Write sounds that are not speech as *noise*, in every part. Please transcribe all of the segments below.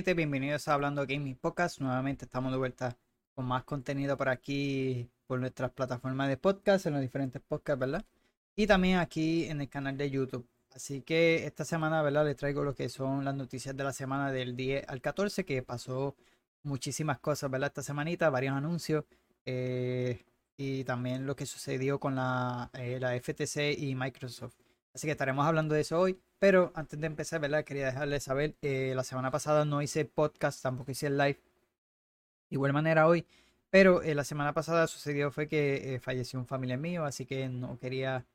Gente, bienvenidos a Hablando Gaming Podcast. Nuevamente estamos de vuelta con más contenido por aquí, por nuestras plataformas de podcast, en los diferentes podcasts, ¿verdad? Y también aquí en el canal de YouTube. Así que esta semana, ¿verdad? Les traigo lo que son las noticias de la semana del 10 al 14, que pasó muchísimas cosas, ¿verdad? Esta semanita, varios anuncios. Eh, y también lo que sucedió con la, eh, la FTC y Microsoft. Así que estaremos hablando de eso hoy. Pero antes de empezar, ¿verdad? Quería dejarles saber, eh, la semana pasada no hice podcast, tampoco hice el live. De igual manera hoy. Pero la semana pasada sucedió fue que falleció un familiar mío, así que no quería,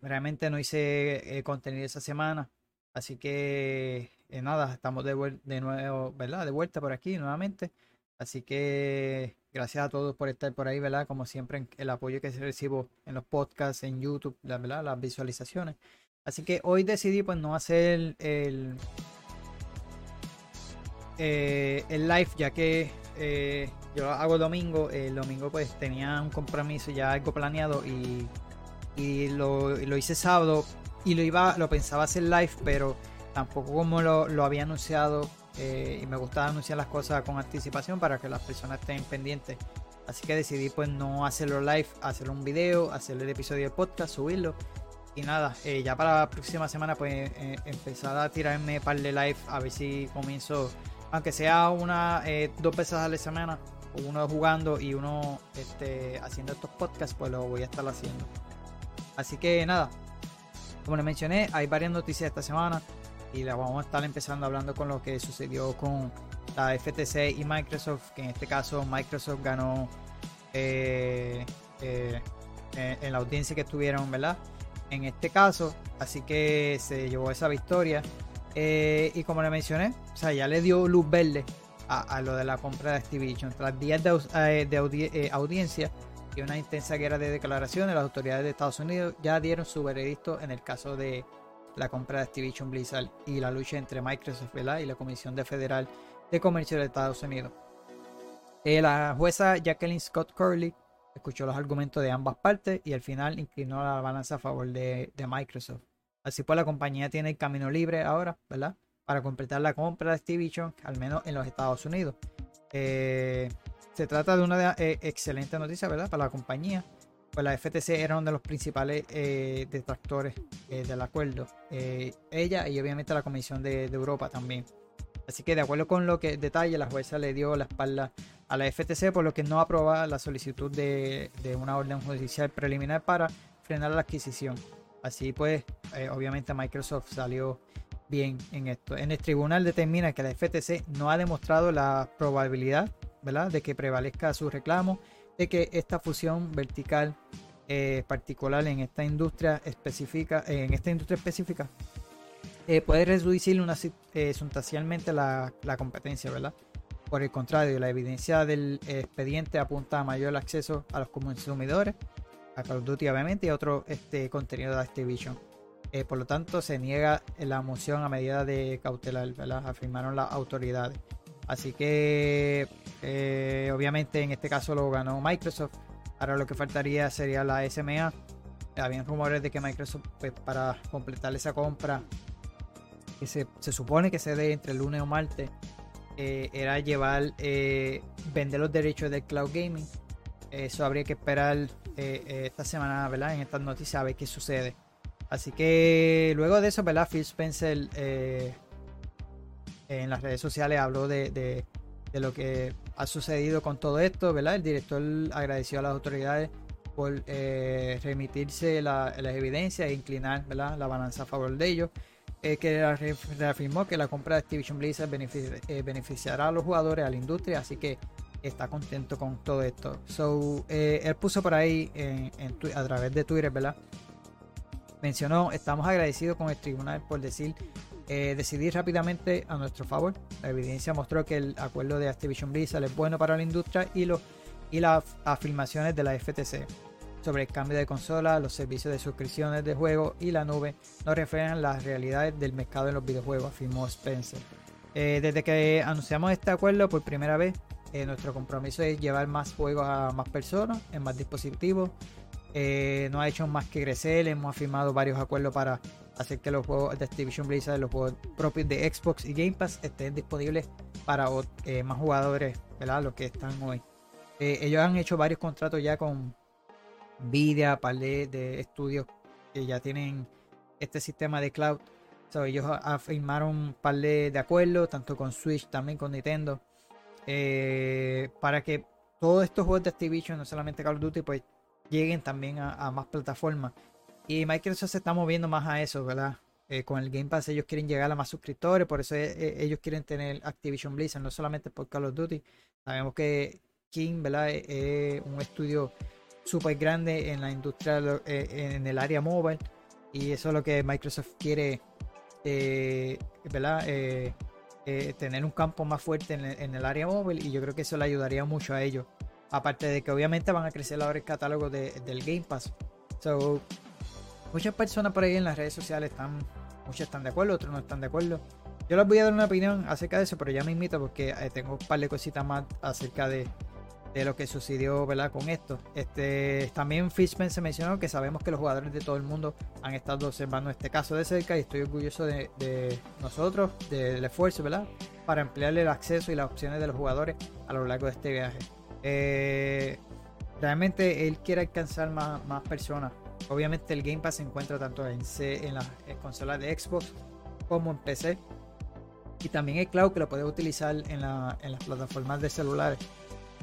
realmente no hice contenido esa semana. Así que nada, estamos de, de nuevo, ¿verdad? De vuelta por aquí nuevamente. Así que gracias a todos por estar por ahí, ¿verdad? Como siempre, el apoyo que recibo en los podcasts, en YouTube, ¿verdad? Las visualizaciones. Así que hoy decidí pues no hacer el, eh, el live ya que eh, yo hago domingo. El domingo pues tenía un compromiso ya algo planeado y, lo, hice sábado y lo iba, lo pensaba hacer live, pero tampoco como lo, había anunciado eh, y me gusta anunciar las cosas con anticipación para que las personas estén pendientes. Así que decidí pues no hacerlo live, hacerlo un video, hacer el episodio de podcast, subirlo. Y nada, eh, ya para la próxima semana pues eh, empezar a tirarme par de live a ver si comienzo, aunque sea una, dos veces a la semana, uno jugando y uno este, haciendo estos podcasts, pues lo voy a estar haciendo. Así que nada, como les mencioné, hay varias noticias esta semana y la vamos a estar empezando hablando con lo que sucedió con la FTC y Microsoft, que en este caso Microsoft ganó eh, eh, en la audiencia que estuvieron, ¿verdad? En este caso, así que se llevó esa victoria. Eh, y como le mencioné, o sea, ya le dio luz verde a, lo de la compra de Activision. Tras días de, de audiencia y una intensa guerra de declaraciones, las autoridades de Estados Unidos ya dieron su veredicto en el caso de la compra de Activision Blizzard y la lucha entre Microsoft y la Comisión de Federal de Comercio de Estados Unidos. Eh, la jueza Jacqueline Scott Curley escuchó los argumentos de ambas partes y al final inclinó la balanza a favor de, Microsoft. Así pues, la compañía tiene el camino libre ahora, ¿verdad? Para completar la compra de Activision, al menos en los Estados Unidos. Eh, se trata de una eh, excelente noticia, ¿verdad? Para la compañía, pues la FTC era uno de los principales eh, detractores eh, del acuerdo. Ella y obviamente la Comisión de, Europa también. Así que de acuerdo con lo que detalle, la jueza le dio la espalda a la FTC por lo que no aprobaba la solicitud de, una orden judicial preliminar para frenar la adquisición. Así pues, obviamente Microsoft salió bien en esto. En el tribunal determina que la FTC no ha demostrado la probabilidad ¿verdad? de que prevalezca su reclamo de que esta fusión vertical eh, particular en esta industria específica, en esta industria específica, eh, puede reducir eh, sustancialmente la, competencia, ¿verdad? Por el contrario, la evidencia del expediente apunta a mayor acceso a los consumidores, a Call of Duty obviamente y a otro este, contenido de Activision. por lo tanto, se niega la moción a medida de cautelar, ¿verdad? Afirmaron las autoridades. Así que eh, obviamente en este caso lo ganó Microsoft. Ahora lo que faltaría sería la SMA. Habían rumores de que Microsoft, pues, para completar esa compra, que se, supone que se dé entre el lunes o martes, eh, era llevar, eh, vender los derechos del cloud gaming. Eso habría que esperar esta semana, ¿verdad? En estas noticias a ver qué sucede. Así que luego de eso, ¿verdad? Phil Spencer en las redes sociales habló de, lo que ha sucedido con todo esto, ¿verdad? El director agradeció a las autoridades por eh, remitirse las evidencias e inclinar ¿verdad? la balanza a favor de ellos. Eh, que reafirmó que la compra de Activision Blizzard eh, beneficiará a los jugadores, a la industria, así que está contento con todo esto. So, él puso por ahí a través de Twitter, ¿verdad? Mencionó, estamos agradecidos con el tribunal por decir eh, decidir rápidamente a nuestro favor. La evidencia mostró que el acuerdo de Activision Blizzard es bueno para la industria y, lo, y las afirmaciones de la FTC sobre el cambio de consola, los servicios de suscripciones de juego y la nube no reflejan las realidades del mercado en los videojuegos, afirmó Spencer. Eh, desde que anunciamos este acuerdo por primera vez, eh, nuestro compromiso es llevar más juegos a más personas, en más dispositivos. no ha hecho más que crecer, hemos firmado varios acuerdos para hacer que los juegos de Activision Blizzard, los juegos propios de Xbox y Game Pass estén disponibles para eh, más jugadores, ¿verdad? Los que están hoy. Eh, ellos han hecho varios contratos ya con Nvidia, par de, estudios que ya tienen este sistema de cloud. ellos firmaron un par de, acuerdos, tanto con Switch, también con Nintendo, eh, para que todos estos juegos de Activision, no solamente Call of Duty, pues lleguen también a, más plataformas. Y Microsoft se está moviendo más a eso, ¿verdad? Eh, con el Game Pass ellos quieren llegar a más suscriptores, por eso ellos quieren tener Activision Blizzard, no solamente por Call of Duty. Sabemos que King, ¿verdad? Es un estudio súper grande en la industria, eh, en el área móvil. Y eso es lo que Microsoft quiere, eh, ¿verdad? Eh, tener un campo más fuerte en el, área móvil. Y yo creo que eso le ayudaría mucho a ellos. Aparte de que obviamente van a crecer ahora el catálogo del Game Pass. So, muchas personas por ahí en las redes sociales están, muchos están de acuerdo, otros no están de acuerdo. Yo les voy a dar una opinión acerca de eso, pero ya me invito porque tengo un par de cositas más acerca de, de lo que sucedió ¿verdad? con esto. Este, también Fishman se mencionó que sabemos que los jugadores de todo el mundo han estado observando este caso de cerca y estoy orgulloso de, nosotros, del esfuerzo, ¿verdad? Para emplearle el acceso y las opciones de los jugadores a lo largo de este viaje. Eh, realmente él quiere alcanzar más, personas. Obviamente el Game Pass se encuentra tanto en, C, en las consolas de Xbox como en PC. Y también el cloud que lo puedes utilizar en las plataformas de celulares.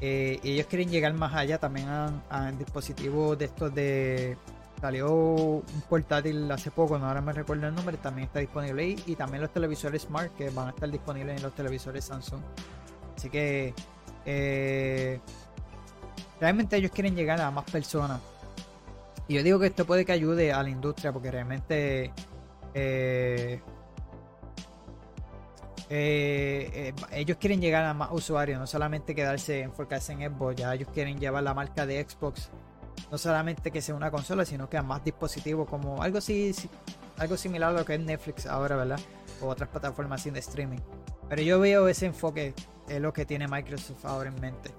Eh, ellos quieren llegar más allá también a, dispositivos de estos de. Salió un portátil hace poco, no ahora me recuerdo el nombre, también está disponible ahí. Y también los televisores Smart que van a estar disponibles en los televisores Samsung. Así que eh, realmente ellos quieren llegar a más personas. Y yo digo que esto puede que ayude a la industria porque realmente eh, eh, eh, ellos quieren llegar a más usuarios, no solamente quedarse enfocarse en Xbox, ya ellos quieren llevar la marca de Xbox, no solamente que sea una consola, sino que a más dispositivos, como algo así, algo similar a lo que es Netflix ahora, ¿verdad? O otras plataformas de streaming. Pero yo veo ese enfoque, es lo que tiene Microsoft ahora en mente.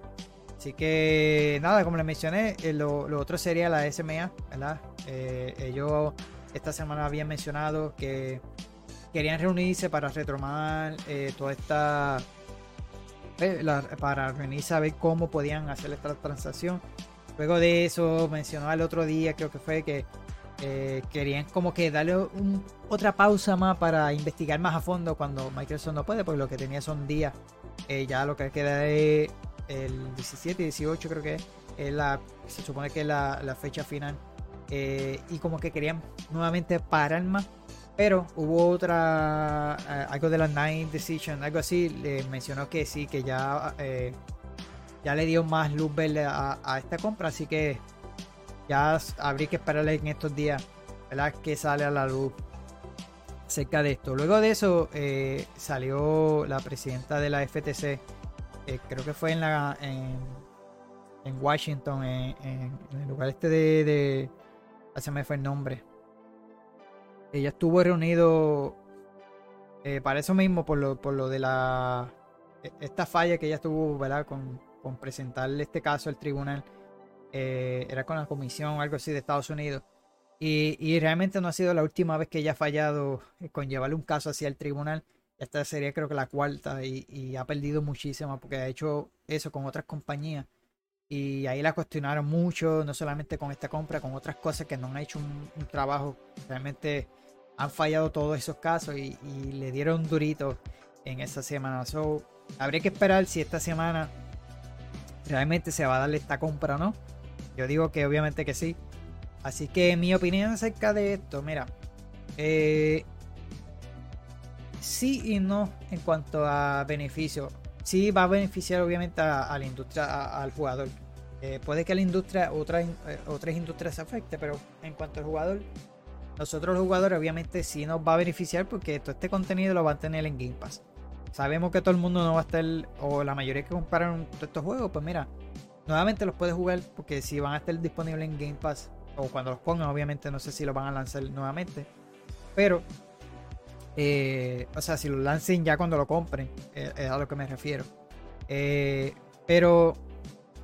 Así que nada, como les mencioné, eh, lo, otro sería la SMA, ¿verdad? ellos esta semana habían mencionado que querían reunirse para retomar eh, toda esta. Eh, para reunirse a ver cómo podían hacer esta transacción. Luego de eso, mencionó el otro día, creo que fue que eh, querían como que darle otra pausa más para investigar más a fondo cuando Microsoft no puede, porque lo que tenía son días. ya lo que queda es el 17 y 18, creo que es, la, se supone que es la, la fecha final. y como que querían nuevamente parar más pero hubo otra, eh, algo de la Nine Decision, algo así, le mencionó que sí, que ya, eh, ya le dio más luz verde a, esta compra, así que ya habría que esperarle en estos días, ¿verdad? Que sale a la luz cerca de esto. Luego de eso eh, salió la presidenta de la FTC, creo que fue en la en, Washington, en, el lugar este de, de, se me fue el nombre ella estuvo reunido eh, para eso mismo, por lo, por lo de la. E, esta falla que ella tuvo, ¿verdad? Con, con presentarle este caso al tribunal. Eh, era con la comisión o algo así de Estados Unidos. Y, realmente no ha sido la última vez que ella ha fallado con llevarle un caso hacia el tribunal. Esta sería creo que la cuarta y, y, ha perdido muchísimo porque ha hecho eso con otras compañías. Y ahí la cuestionaron mucho, no solamente con esta compra, con otras cosas que no han hecho un trabajo realmente han fallado todos esos casos y, le dieron durito en esa semana. So, habría que esperar si esta semana realmente se va a darle esta compra o no. Yo digo que obviamente que sí. Así que mi opinión acerca de esto, mira, eh, sí y no en cuanto a beneficio. Sí va a beneficiar obviamente a, la industria, al jugador. Eh, puede que la industria, otras, eh, otras industrias se afecte, pero en cuanto al jugador, nosotros los jugadores obviamente sí nos va a beneficiar porque todo este contenido lo van a tener en Game Pass. Sabemos que todo el mundo no va a estar, o la mayoría que compraron todos estos juegos, pues mira, nuevamente los puedes jugar porque si van a estar disponibles en Game Pass, o cuando los pongan, obviamente no sé si los van a lanzar nuevamente. Pero, eh, o sea, si lo lancen ya cuando lo compren, eh, es a lo que me refiero. Eh, pero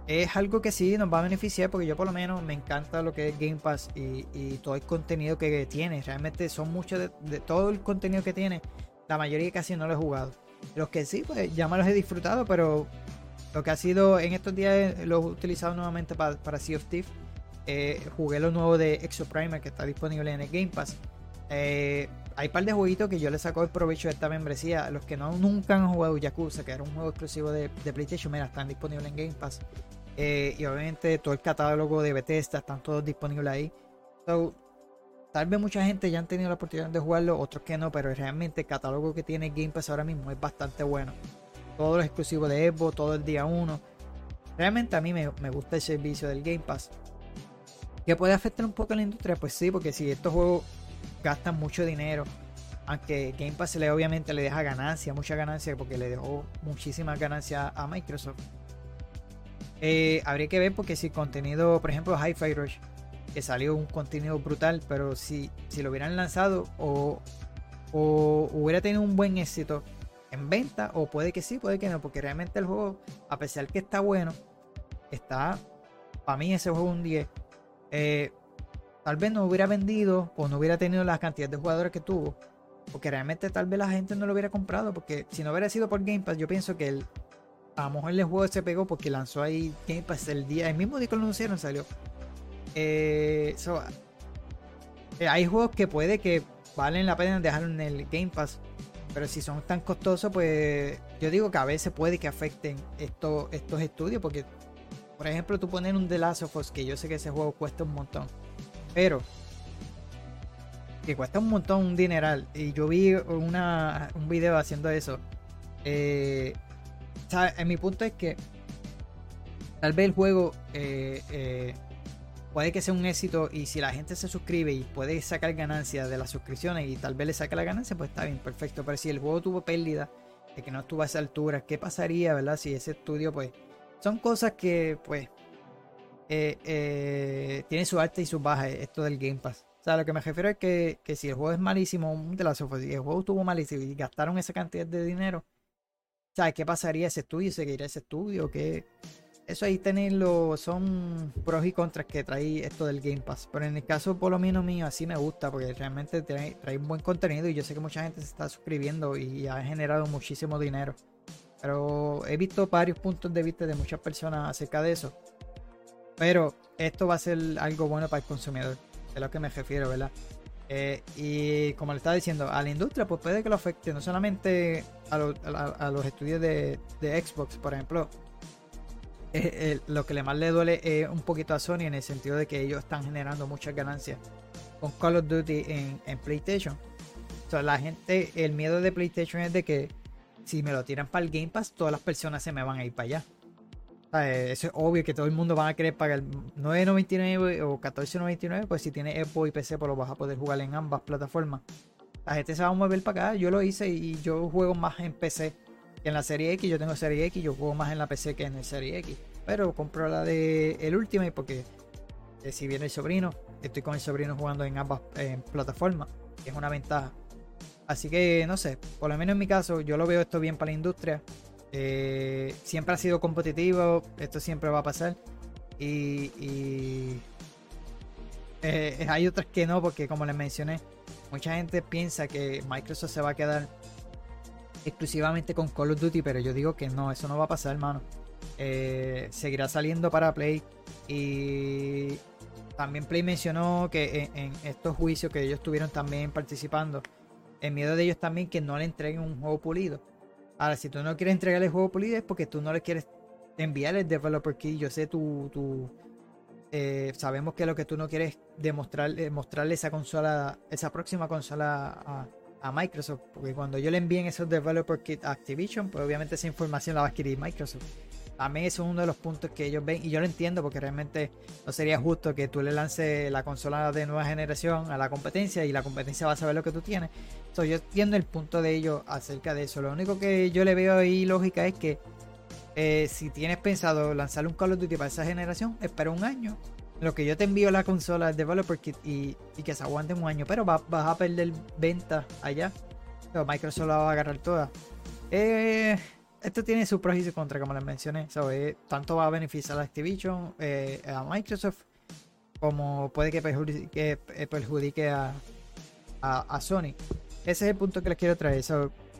es algo que sí nos va a beneficiar porque yo por lo menos me encanta lo que es Game Pass y, todo el contenido que tiene. Realmente son muchos de, todo el contenido que tiene. La mayoría casi no lo he jugado. Los que sí, pues ya me los he disfrutado, pero lo que ha sido en estos días lo he utilizado nuevamente para, para Sea of Thieves. Eh, jugué lo nuevo de Exoprimer que está disponible en el Game Pass. Eh, hay un par de jueguitos que yo le saco el provecho de esta membresía. Los que no nunca han jugado Yakuza, que era un juego exclusivo de, de PlayStation, mira, están disponibles en Game Pass. Eh, y obviamente todo el catálogo de Bethesda están todos disponibles ahí. tal vez mucha gente ya han tenido la oportunidad de jugarlo, otros que no, pero realmente el catálogo que tiene Game Pass ahora mismo es bastante bueno. Todos los exclusivos de Evo, todo el día 1. Realmente a mí me, gusta el servicio del Game Pass. ¿Que puede afectar un poco a la industria? Pues sí, porque si estos juegos gastan mucho dinero, aunque Game Pass le obviamente le deja ganancia, mucha ganancia, porque le dejó muchísimas ganancias a Microsoft eh, habría que ver porque si contenido, por ejemplo, Hi-Fi Rush, que salió un contenido brutal, pero si, si lo hubieran lanzado o, o hubiera tenido un buen éxito en venta, o puede que sí, puede que no, porque realmente el juego, a pesar que está bueno, está, para mí ese juego un 10. Eh, tal vez no hubiera vendido o no hubiera tenido la cantidad de jugadores que tuvo. Porque realmente tal vez la gente no lo hubiera comprado. Porque si no hubiera sido por Game Pass, yo pienso que el, a lo mejor el juego se pegó porque lanzó ahí Game Pass el día, el mismo día que lo anunciaron salió. Eh, eh, hay juegos que puede que valen la pena dejarlo en el Game Pass. Pero si son tan costosos, pues yo digo que a veces puede que afecten estos, estos estudios. Porque, por ejemplo, tú pones un The Last que yo sé que ese juego cuesta un montón. Pero, que cuesta un montón, un dineral. Y yo vi una, un video haciendo eso. Eh, en mi punto es que tal vez el juego eh, eh, puede que sea un éxito y si la gente se suscribe y puede sacar ganancias de las suscripciones y tal vez le saque la ganancia, pues está bien, perfecto. Pero si el juego tuvo pérdida, de que no estuvo a esa altura, ¿qué pasaría, verdad? Si ese estudio, pues, son cosas que, pues, eh, tiene su arte y su baja esto del Game Pass. O sea, lo que me refiero es que, si el juego es malísimo, de las si el juego estuvo malísimo y gastaron esa cantidad de dinero, ¿Sabes qué pasaría ese estudio? ¿Seguiría ese estudio? que Eso ahí tenerlo son pros y contras que trae esto del Game Pass. Pero en el caso por lo menos mío, así me gusta porque realmente trae, un buen contenido y yo sé que mucha gente se está suscribiendo y ha generado muchísimo dinero. Pero he visto varios puntos de vista de muchas personas acerca de eso. Pero esto va a ser algo bueno para el consumidor. Es lo que me refiero, ¿verdad? Eh, y como le estaba diciendo, a la industria, pues puede que lo afecte no solamente a, los estudios de, Xbox, por ejemplo. Eh, eh, lo que le más le duele es un poquito a Sony en el sentido de que ellos están generando muchas ganancias con Call of Duty en, PlayStation. O la gente, el miedo de PlayStation es de que si me lo tiran para el Game Pass, todas las personas se me van a ir para allá. Eso es obvio que todo el mundo va a querer pagar 9.99 o 14.99, pues si tiene Xbox y PC, pues lo vas a poder jugar en ambas plataformas. La gente se va a mover para acá, yo lo hice y yo juego más en PC que en la serie X. Yo tengo serie X, yo juego más en la PC que en el serie X. Pero compro la de el Ultimate porque eh, si viene el sobrino, estoy con el sobrino jugando en ambas plataformas, que es una ventaja. Así que no sé, por lo menos en mi caso, yo lo veo esto bien para la industria. Eh, siempre ha sido competitivo, esto siempre va a pasar. Y, eh, hay otras que no, porque como les mencioné, mucha gente piensa que Microsoft se va a quedar exclusivamente con Call of Duty, pero yo digo que no, eso no va a pasar, hermano. Eh, seguirá saliendo para Play y también Play mencionó que en, en, estos juicios que ellos estuvieron también participando, el miedo de ellos también que no le entreguen un juego pulido. Ahora, si tú no quieres entregar el juego pulido es porque tú no le quieres enviar el developer key. Yo sé, tú, tú eh, sabemos que lo que tú no quieres demostrar, mostrarle esa consola, esa próxima consola a, Microsoft. Porque cuando yo le envíen esos developer kit a Activision, pues obviamente esa información la va a adquirir Microsoft. A eso es uno de los puntos que ellos ven y yo lo entiendo porque realmente no sería justo que tú le lances la consola de nueva generación a la competencia y la competencia va a saber lo que tú tienes. Entonces yo entiendo el punto de ellos acerca de eso. Lo único que yo le veo ahí lógica es que eh, si tienes pensado lanzar un Call of Duty para esa generación, espera un año. Lo que yo te envío la consola, el Developer Kit y, que se aguante un año, pero vas a perder venta allá. Pero Microsoft la va a agarrar toda. Eh, esto tiene sus pros y sus contras, como les mencioné. tanto va a beneficiar a Activision, eh, a Microsoft, como puede que perjudique, perjudique a, Sony. Ese es el punto que les quiero traer.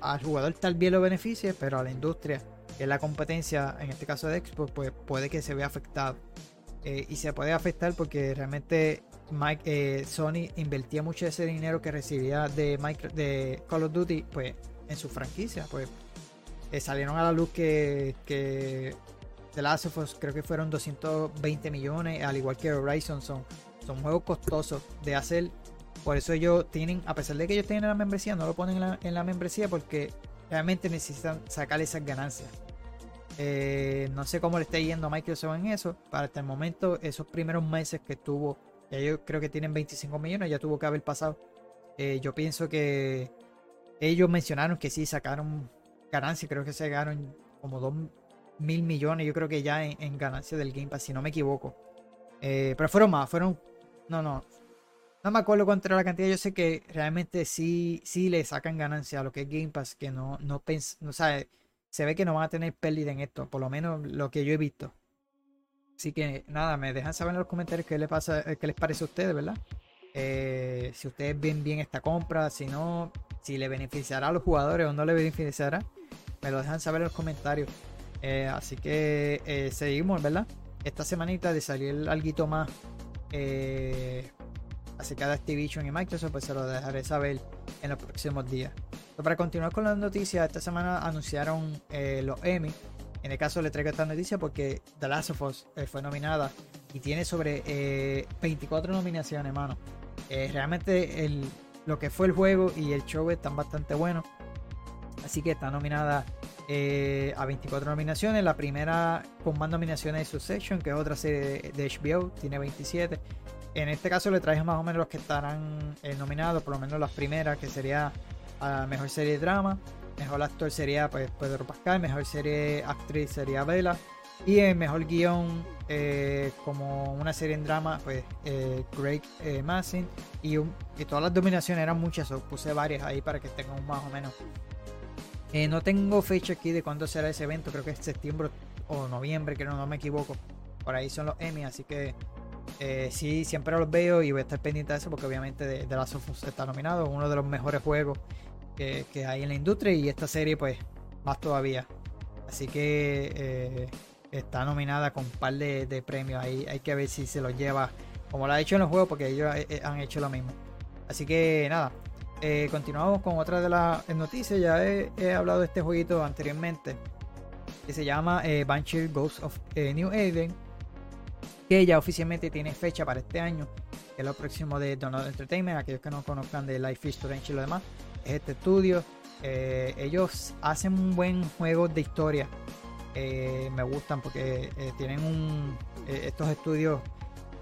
al jugador tal vez lo beneficie, pero a la industria, que es la competencia, en este caso de Xbox, pues puede que se vea afectado. Eh, y se puede afectar porque realmente eh, Sony invertía mucho ese dinero que recibía de, de Call of Duty pues, en su franquicia. Pues eh, salieron a la luz que, que The Last of Us creo que fueron 220 millones, al igual que Horizon. Son, son juegos costosos de hacer. Por eso ellos tienen, a pesar de que ellos tienen la membresía, no lo ponen en la, en la membresía porque realmente necesitan sacar esas ganancias. Eh, no sé cómo le está yendo a Microsoft en eso. Para hasta el momento, esos primeros meses que tuvo, yo creo que tienen 25 millones, ya tuvo que haber pasado. Eh, yo pienso que ellos mencionaron que sí sacaron ganancias, creo que se ganaron como 2 mil millones, yo creo que ya en, en ganancias del Game Pass, si no me equivoco. Eh, pero fueron más, fueron. No, no. No me acuerdo cuánto era la cantidad. Yo sé que realmente sí, sí le sacan ganancia a lo que es Game Pass, que no, no, pens no sabe se ve que no van a tener pérdida en esto, por lo menos lo que yo he visto. Así que nada, me dejan saber en los comentarios qué les, pasa, qué les parece a ustedes, ¿verdad? Eh, si ustedes ven bien esta compra, si no, si le beneficiará a los jugadores o no le beneficiará, me lo dejan saber en los comentarios. Eh, así que eh, seguimos, ¿verdad? Esta semanita de salir algo más eh, acerca de Activision y Microsoft, pues se lo dejaré saber en los próximos días para continuar con las noticias, esta semana anunciaron eh, los Emmy. En el caso le traigo esta noticia porque The Last of Us fue nominada y tiene sobre 24 eh, nominaciones, hermano. realmente lo que fue el juego y el show están bastante buenos. Así que está nominada a 24 nominaciones. La primera con más nominaciones es Succession, que es otra serie de, HBO, tiene 27. En este caso le traje más o menos los que estarán nominados, por lo menos las primeras, que sería a mejor serie de drama. Mejor actor sería pues, Pedro Pascal. Mejor serie actriz sería Bella. Y el mejor guion, eh, como una serie en drama, pues eh, Greg eh, Massin. Y, todas las dominaciones eran muchas, puse varias ahí para que tengan más o menos. No tengo fecha aquí de cuándo será ese evento, creo que es septiembre o noviembre, que no me equivoco. Por ahí son los Emmy, así que sí, siempre los veo y voy a estar pendiente de eso porque obviamente de, de Last of está nominado, uno de los mejores juegos que, hay en la industria y esta serie pues más todavía. Así que eh, está nominada con un par de, premios. Ahí hay que ver si se los lleva como lo ha hecho en los juegos porque ellos eh, eh, han hecho lo mismo. Así que nada, continuamos con otra de las noticias. Ya he, hablado de este jueguito anteriormente que se llama Banshee Ghost of New Eden que ya oficialmente tiene fecha para este año, es lo próximo de Donald Entertainment, aquellos que no conozcan de Life is Strange y lo demás este estudio. Eh, ellos hacen un buen juego de historia. Eh, me gustan porque eh, tienen un. estos estudios,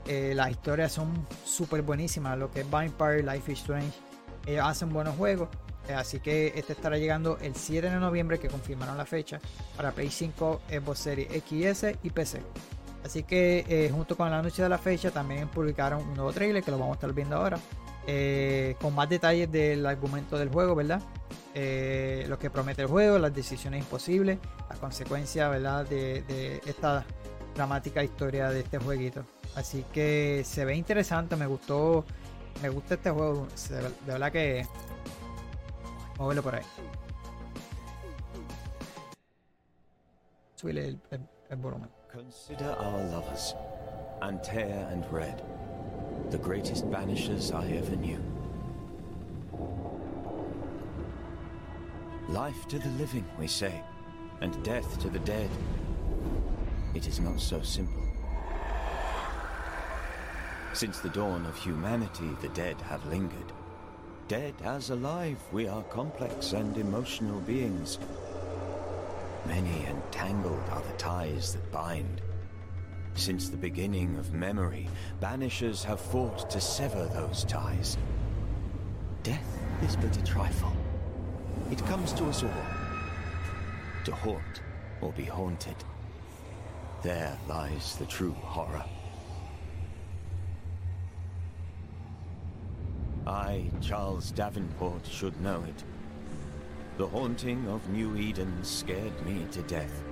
las historias son súper buenísimas. Lo que es Vampire, Life is Strange. Ellos hacen buenos juegos. así que este estará llegando el 7 de noviembre, que confirmaron la fecha, para Play 5, Xbox Series XS y PC. Así que junto con la noche de la fecha también publicaron un nuevo trailer que lo vamos a estar viendo ahora. Eh, con más detalles del argumento del juego, ¿verdad? Eh, lo que promete el juego, las decisiones imposibles, las consecuencias, ¿verdad? De, esta dramática historia de este jueguito. Así que se ve interesante, me gustó, me gusta este juego, de verdad que vamos por ahí. Subirle el, el volumen. Consider our lovers, Antea and Red. the greatest banishers I ever knew. Life to the living, we say, and death to the dead. It is not so simple. Since the dawn of humanity, the dead have lingered. Dead as alive, we are complex and emotional beings. Many and tangled are the ties that bind. Since the beginning of memory, banishers have fought to sever those ties. Death is but a trifle. It comes to us all. To haunt or be haunted. There lies the true horror. I, Charles Davenport, should know it. The haunting of New Eden scared me to death.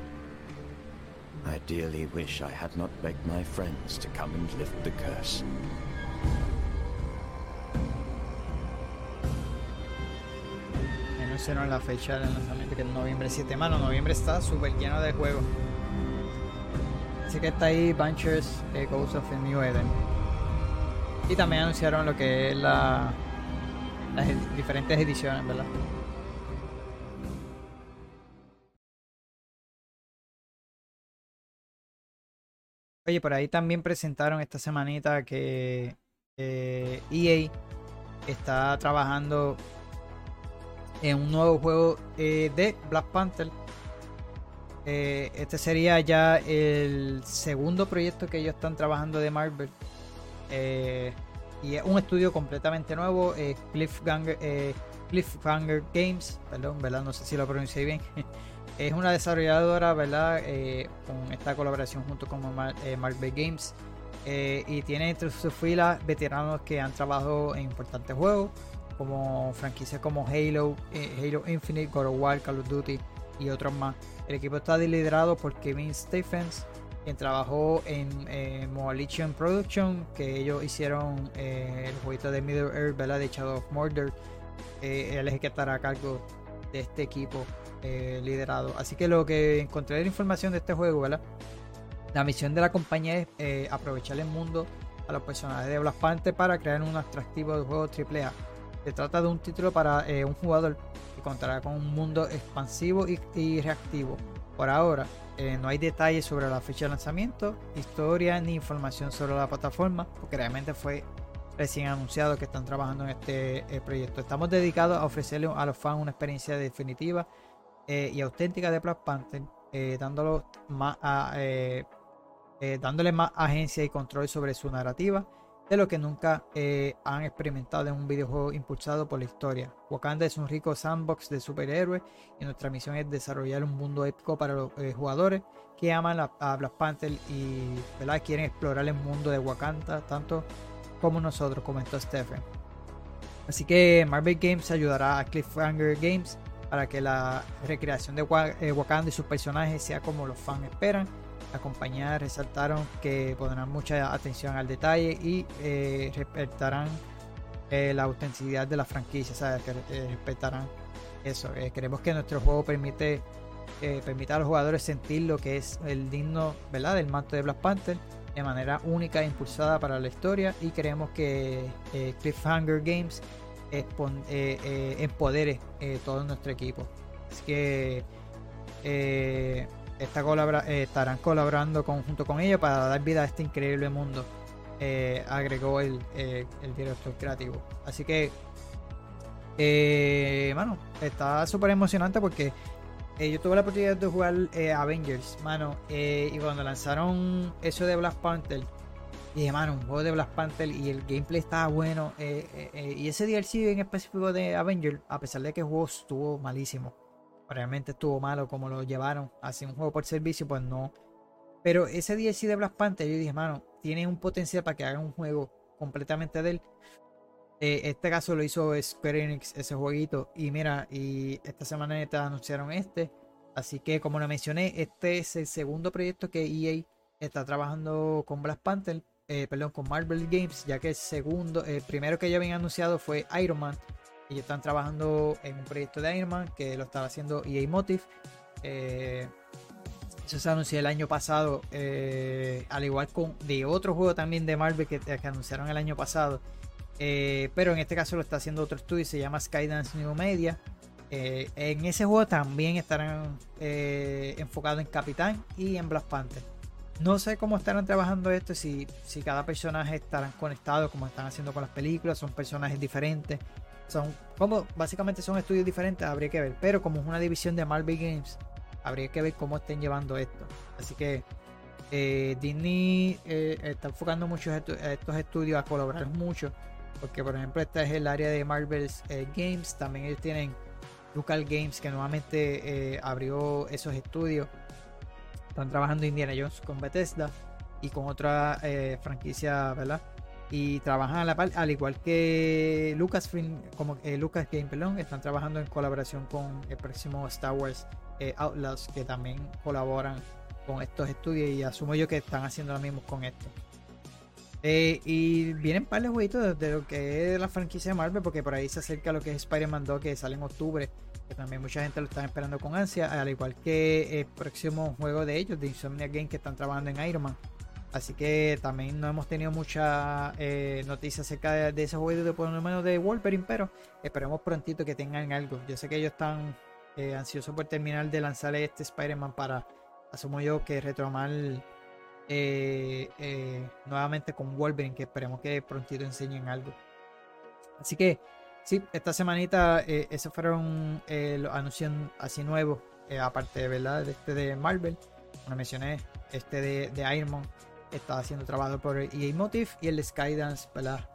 I dearly wish I had not begged my friends to come and lift the curse. Anunciaron la fecha del lanzamiento que es noviembre 7. Mano, noviembre está súper lleno de juegos. Así que está ahí Bunchers eh, Ghost of New Eden. Y también anunciaron lo que es la, las diferentes ediciones, ¿verdad? Oye, por ahí también presentaron esta semanita que EA está trabajando en un nuevo juego eh, de Black Panther. Eh, este sería ya el segundo proyecto que ellos están trabajando de Marvel. Eh, y es un estudio completamente nuevo, eh, Cliffhanger, eh, Cliffhanger Games, perdón, ¿verdad? No sé si lo pronuncié bien. *laughs* es una desarrolladora, ¿verdad? Con esta colaboración junto con Mar- eh, Marvel Games. Y tiene entre sus filas veteranos que han trabajado en importantes juegos, como franquicias como Halo, Halo Infinite, God of War, Call of Duty y otros más. El equipo está liderado por Kevin Stephens, quien trabajó en eh, Moalition Production, que ellos hicieron eh, el jueguito de Middle Earth, ¿verdad? De Shadow of Mordor. Eh, él es el que estará a cargo de este equipo liderado. Así que lo que encontré de información de este juego, ¿verdad? La misión de la compañía es aprovechar el mundo a los personajes de Black para crear un atractivo de juego AAA. Se trata de un título para un jugador que contará con un mundo expansivo y reactivo. Por ahora, eh, no hay detalles sobre la fecha de lanzamiento, historia ni información sobre la plataforma, porque realmente fue recién anunciado que están trabajando en este eh, proyecto. Estamos dedicados a ofrecerle a los fans una experiencia definitiva eh, y auténtica de Black Panther, dándole más agencia y control sobre su narrativa de lo que nunca eh, han experimentado en un videojuego impulsado por la historia. Wakanda es un rico sandbox de superhéroes y nuestra misión es desarrollar un mundo épico para los eh, jugadores que aman a, Black Panther y quieren explorar el mundo de Wakanda tanto como nosotros, comentó Stephen. Así que Marvel Games ayudará a Cliffhanger Games para que la recreación de eh, Wakanda y sus personajes sea como los fans esperan. La compañía resaltaron que pondrán mucha atención al detalle y eh, respetarán eh, la autenticidad de la franquicia, ¿sabes? que eh, respetarán eso. Queremos que nuestro juego permite permita a los jugadores sentir lo que es el digno ¿verdad? del manto de Black Panther de manera única e impulsada para la historia y queremos que Cliffhanger Games empodere todo nuestro equipo. Así que colabora- eh, estarán colaborando con- junto con ellos para dar vida a este increíble mundo, eh, agregó el, eh, el director creativo. Así que, eh, mano, está súper emocionante porque yo tuve la oportunidad de jugar Avengers, mano, y cuando lanzaron eso de Black Panther, dije, mano, un juego de Black Panther y el gameplay estaba bueno. y ese DLC en específico de Avengers, a pesar de que el juego estuvo malísimo, realmente estuvo malo como lo llevaron hacia un juego por servicio, pues no. Pero ese DLC de Black Panther, yo dije, mano, tiene un potencial para que hagan un juego completamente de él. Eh, este caso lo hizo Square Enix, ese jueguito. Y mira, y esta semana neta anunciaron este. Así que, como lo mencioné, este es el segundo proyecto que EA está trabajando con Black Panther. eh, perdón, con Marvel Games, ya que el segundo, el primero que ya habían anunciado fue Iron Man. Ellos están trabajando en un proyecto de Iron Man que lo estaba haciendo EA Motive. Eh, eso se anunció el año pasado, eh, al igual con de otro juego también de Marvel que, que anunciaron el año pasado. Eh, pero en este caso lo está haciendo otro estudio, se llama Skydance New Media. En ese juego también estarán enfocados en Capitán y en Black Panther. No sé cómo estarán trabajando esto, si, si cada personaje estarán conectados como están haciendo con las películas, son personajes diferentes. Son como básicamente son estudios diferentes, habría que ver. Pero como es una división de Marvel Games, habría que ver cómo estén llevando esto. Así que eh, Disney eh, está enfocando mucho a estos estudios a colaborar mucho. Porque por ejemplo esta es el área de Marvel's eh, Games. También ellos tienen Local Games que nuevamente abrió esos estudios. Están trabajando Indiana Jones con Bethesda y con otra franquicia, ¿verdad? Y trabajan al igual que Lucasfilm, como eh, Lucas Game, perdón, están trabajando en colaboración con el próximo Star Wars eh, Outlaws, que también colaboran con estos estudios y asumo yo que están haciendo lo mismo con esto. Eh, y vienen par de jueguitos de, lo que es la franquicia de Marvel, porque por ahí se acerca lo que es Spider-Man 2, que sale en octubre, que también mucha gente lo está esperando con ansia, al igual que el próximo juego de ellos, de Insomnia Game, que están trabajando en Iron Man. Así que también no hemos tenido mucha eh, noticias acerca de, ese juego de por lo menos de Wolverine, pero esperemos prontito que tengan algo. Yo sé que ellos están eh, ansiosos por terminar de lanzar este Spider-Man para, asumo yo, que retomar eh, eh, nuevamente con Wolverine, que esperemos que prontito enseñen algo. Así que, sí, esta semanita esos fueron los anuncios así nuevos, aparte ¿verdad? de este de Marvel, como mencioné, este de, de Iron Man está haciendo trabajo por EA Motive y el Skydance, ¿verdad?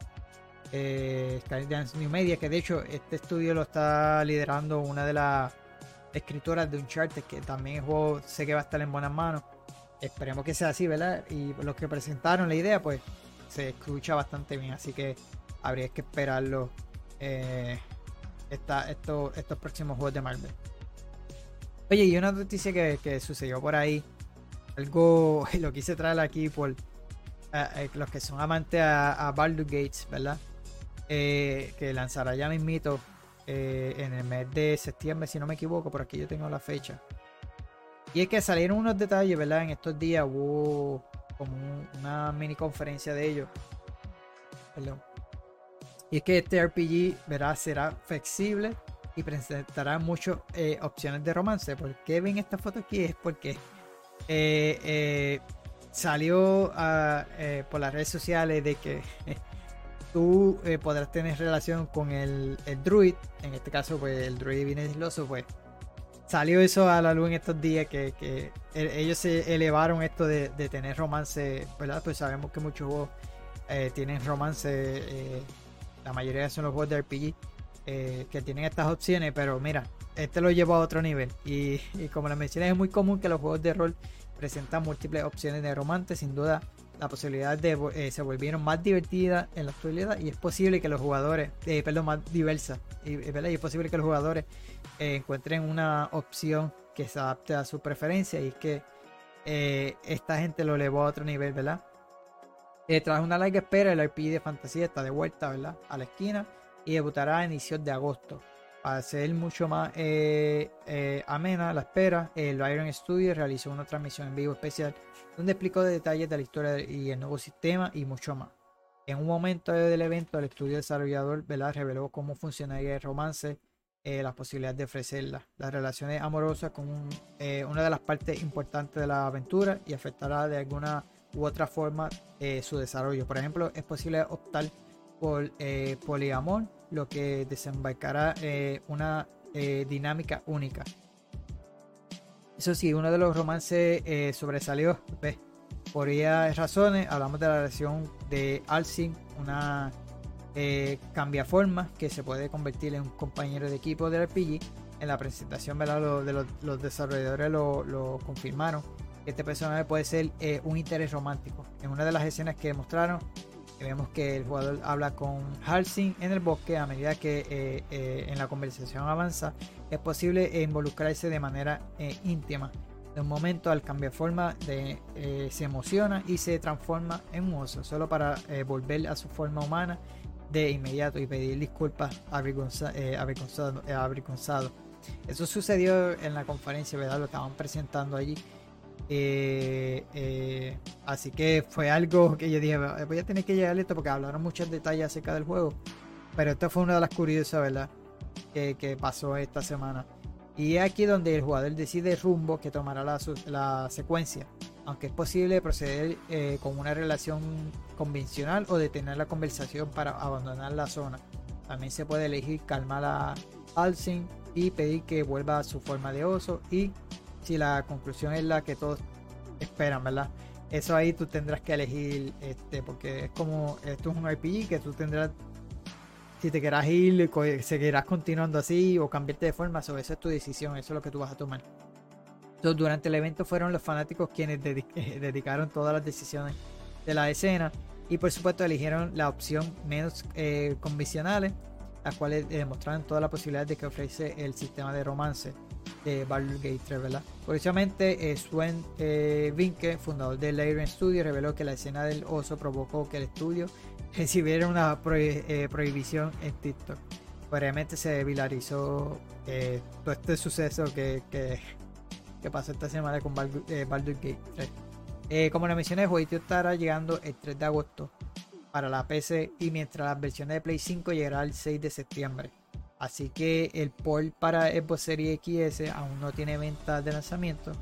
Skydance New Media, que de hecho este estudio lo está liderando una de las escritoras de Uncharted, que también el juego sé que va a estar en buenas manos. Esperemos que sea así, ¿verdad? Y los que presentaron la idea, pues se escucha bastante bien, así que habría que esperarlo eh, estos próximos juegos de Marvel. Oye, y una noticia que, sucedió por ahí, algo *laughs* lo quise traer aquí por eh, eh, los que son amantes a, a Baldur's Gates, ¿verdad? que lanzará ya mismito en el mes de septiembre, si no me equivoco, por aquí yo tengo la fecha. Y es que salieron unos detalles, ¿verdad? En estos días hubo como una mini conferencia de ellos. Perdón. Y es que este RPG, ¿verdad? Será flexible y presentará muchas eh, opciones de romance. ¿Por qué ven esta foto aquí? Es porque eh, eh, salió ah, por las redes sociales de que *laughs* tú podrás tener relación con el, el, druid. En este caso, pues el druid viene disloso, pues salió eso a la luz en estos días que, e, ellos se elevaron esto de, tener romance, ¿verdad? Pues sabemos que muchos juegos eh, tienen romance, eh, la mayoría son los juegos de RPG eh, que tienen estas opciones, pero mira, este lo lleva a otro nivel. Y, como les mencioné, es muy común que los juegos de rol presentan múltiples opciones de romance, sin duda la posibilidad de se volvieron más divertidas en la actualidad y es posible que los jugadores, perdón, más diversas, y, y es posible que los jugadores eh, encuentren una opción que se adapte a su preferencia y que eh, esta gente lo elevó a otro nivel, ¿verdad? Eh, tras una larga espera, el RPG de fantasía está de vuelta, ¿verdad? A la esquina y debutará a inicios de agosto. Ser mucho más amena la espera, el Iron Studio realizó una transmisión en vivo especial donde explicó detalles de la historia y el nuevo sistema y mucho más. En un momento del evento, el estudio desarrollador ¿verdad? reveló cómo funcionaría el romance eh, las posibilidades de ofrecerla. Las relaciones amorosas con eh, una de las partes importantes de la aventura y afectará de alguna u otra forma eh, su desarrollo. Por ejemplo, es posible optar por poliamor, lo que desembarcará una dinámica única. Eso sí, uno de los romances sobresalió por varias razones. Hablamos de la relación de Alcin, una eh, cambia forma que se puede convertir en un compañero de equipo del RPG. En la presentación de los, desarrolladores lo, confirmaron. Este personaje puede ser eh, un interés romántico. En una de las escenas que mostraron, vemos que el jugador habla con Halsing en el bosque a medida que eh, en la conversación avanza. Es posible involucrarse de manera íntima. De un momento al cambiar forma de, se emociona y se transforma en un oso, solo para volver a su forma humana de inmediato y pedir disculpas eh, avergonzado, Eso sucedió en la conferencia, ¿verdad? Lo estaban presentando allí. Eh, eh, así que fue algo que yo dije, voy a tener que llegar esto porque hablaron muchos detalles acerca del juego. Pero esto fue una de las curiosas, ¿verdad? Que, pasó esta semana. Y es aquí donde el jugador decide el rumbo que tomará la, la secuencia aunque es posible proceder eh, con una relación convencional o detener la conversación para abandonar la zona. También se puede elegir calmar a Alcin y pedir que vuelva a su forma de oso y si la conclusión es la que todos esperan, ¿verdad? Eso ahí tú tendrás que elegir, este, porque es como, esto es un RPG que tú tendrás, si te quieras ir, seguirás continuando así o cambiarte de forma, eso, esa es tu decisión, eso es lo que tú vas a tomar durante el evento fueron los fanáticos quienes *laughs* dedicaron todas las decisiones de la escena. Y por supuesto eligieron la opción menos eh, convencionales, las cuales demostraron toda la posibilidad de que ofrece el sistema de romance de Baldur's Gate 3, ¿verdad? Curiosamente, eh, Sven eh, Vinke, fundador de Lyrian Studio, reveló que la escena del oso provocó que el estudio *laughs* recibiera una eh, prohibición en TikTok. Obviamente se viralizó todo este suceso que, que, pasó esta semana con Baldur's Gate 3. como le mencioné, el jueguito estará llegando el 3 de agosto para la PC y mientras las versiones de Play 5 llegará el 6 de septiembre. Así que el port para Xbox Series XS aún no tiene venta de lanzamiento.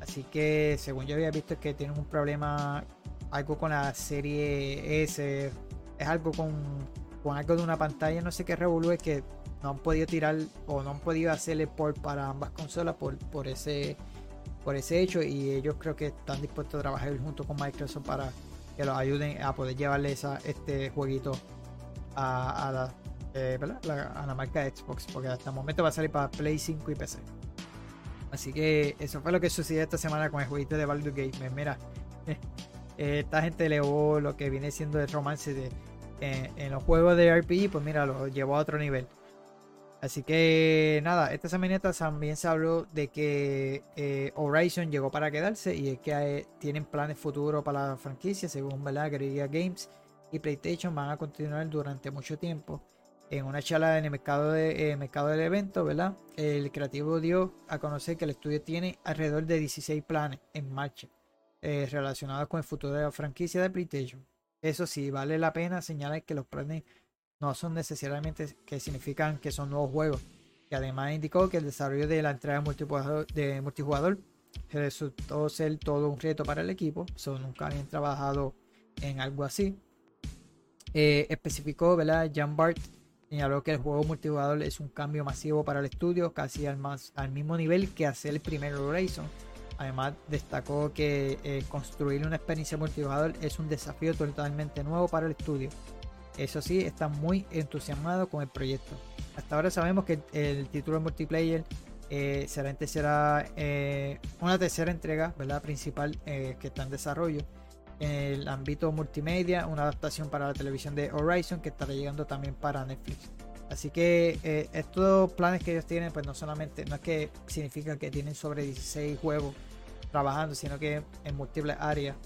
Así que según yo había visto que tienen un problema, algo con la serie S, es algo con, algo de una pantalla, no sé qué revolú, que no han podido tirar o no han podido hacerle port para ambas consolas por, por, ese, por ese hecho y ellos creo que están dispuestos a trabajar junto con Microsoft para que los ayuden a poder llevarle esa, este jueguito a, a, la, eh, a la marca Xbox, porque hasta el momento va a salir para Play 5 y PC. Así que eso fue lo que sucedió esta semana con el jueguito de Baldur's Gate. Mira, *laughs* esta gente elevó lo que viene siendo el romance de, en los juegos de RPG, pues mira, lo llevó a otro nivel. Así que nada, esta semana también se habló de que eh, Horizon llegó para quedarse y es que eh, tienen planes futuros para la franquicia, según ¿verdad? Guerrilla Games y PlayStation van a continuar durante mucho tiempo en una charla en el mercado, de, mercado del evento, ¿verdad? El creativo dio a conocer que el estudio tiene alrededor de 16 planes en marcha eh, relacionados con el futuro de la franquicia de PlayStation. Eso sí, vale la pena señalar que los planes no son necesariamente que significan que son nuevos juegos. Y además indicó que el desarrollo de la entrega multijugador, de multijugador resultó ser todo un reto para el equipo. So, nunca habían trabajado en algo así. Eh, especificó, ¿verdad? Jan Bart Señaló que el juego multijugador es un cambio masivo para el estudio, casi al, más, al mismo nivel que hacer el primer Horizon. Además, destacó que eh, construir una experiencia multijugador es un desafío totalmente nuevo para el estudio. Eso sí, está muy entusiasmado con el proyecto. Hasta ahora sabemos que el, título multiplayer eh, será, eh, una tercera entrega ¿verdad? principal que está en desarrollo en el ámbito multimedia, una adaptación para la televisión de Horizon que estará llegando también para Netflix. Así que eh, estos planes que ellos tienen, pues no solamente, no es que significa que tienen sobre 16 juegos trabajando, sino que en múltiples áreas,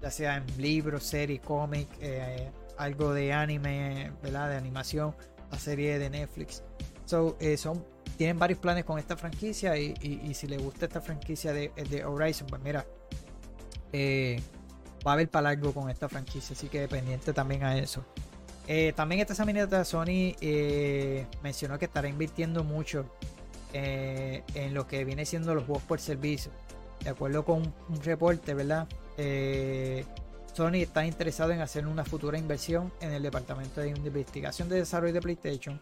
ya sea en libros, series, cómics, eh, algo de anime, ¿verdad? De animación, la serie de Netflix. So, eh, son, tienen varios planes con esta franquicia y, si les gusta esta franquicia de, de Horizon, pues mira, eh, va a haber para largo con esta franquicia, así que dependiente también a eso. Eh, también esta semana Sony eh, mencionó que estará invirtiendo mucho eh, en lo que viene siendo los juegos por servicio. De acuerdo con un, reporte, ¿verdad? Sony está interesado en hacer una futura inversión en el departamento de investigación de desarrollo de PlayStation.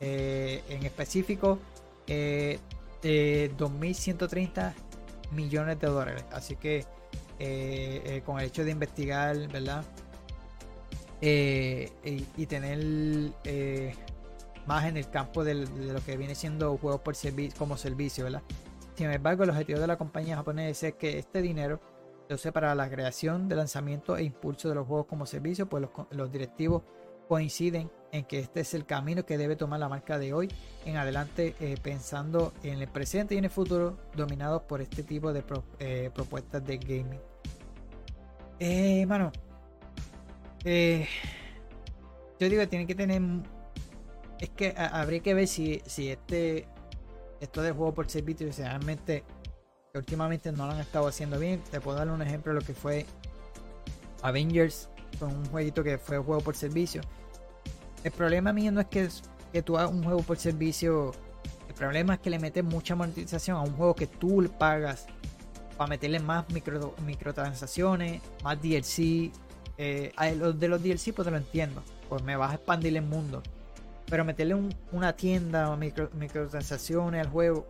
en específico, de 2.130 millones de dólares. Así que eh, eh, con el hecho de investigar, ¿verdad? Eh, y, tener más en el campo de lo que viene siendo juegos por servicio como servicio, ¿verdad? Sin embargo, el objetivo de la compañía japonesa es que este dinero se use para la creación, de lanzamiento e impulso de los juegos como servicio, pues los, directivos coinciden en que este es el camino que debe tomar la marca de hoy en adelante, pensando en el presente y en el futuro, dominados por este tipo de propuestas de gaming. Eh, mano. Eh, yo digo que tiene que tener. Es que habría que ver si, si este. Esto de juego por servicio, realmente. Últimamente no lo han estado haciendo bien. Te puedo dar un ejemplo de lo que fue Avengers. Con un jueguito que fue juego por servicio. El problema mío no es que, que tú hagas un juego por servicio. El problema es que le metes mucha monetización a un juego que tú pagas para meterle más micro, microtransacciones, más DLC. Eh, de los DLC pues te lo entiendo, pues me vas a expandir el mundo. Pero meterle una tienda o micro, microtransacciones al juego,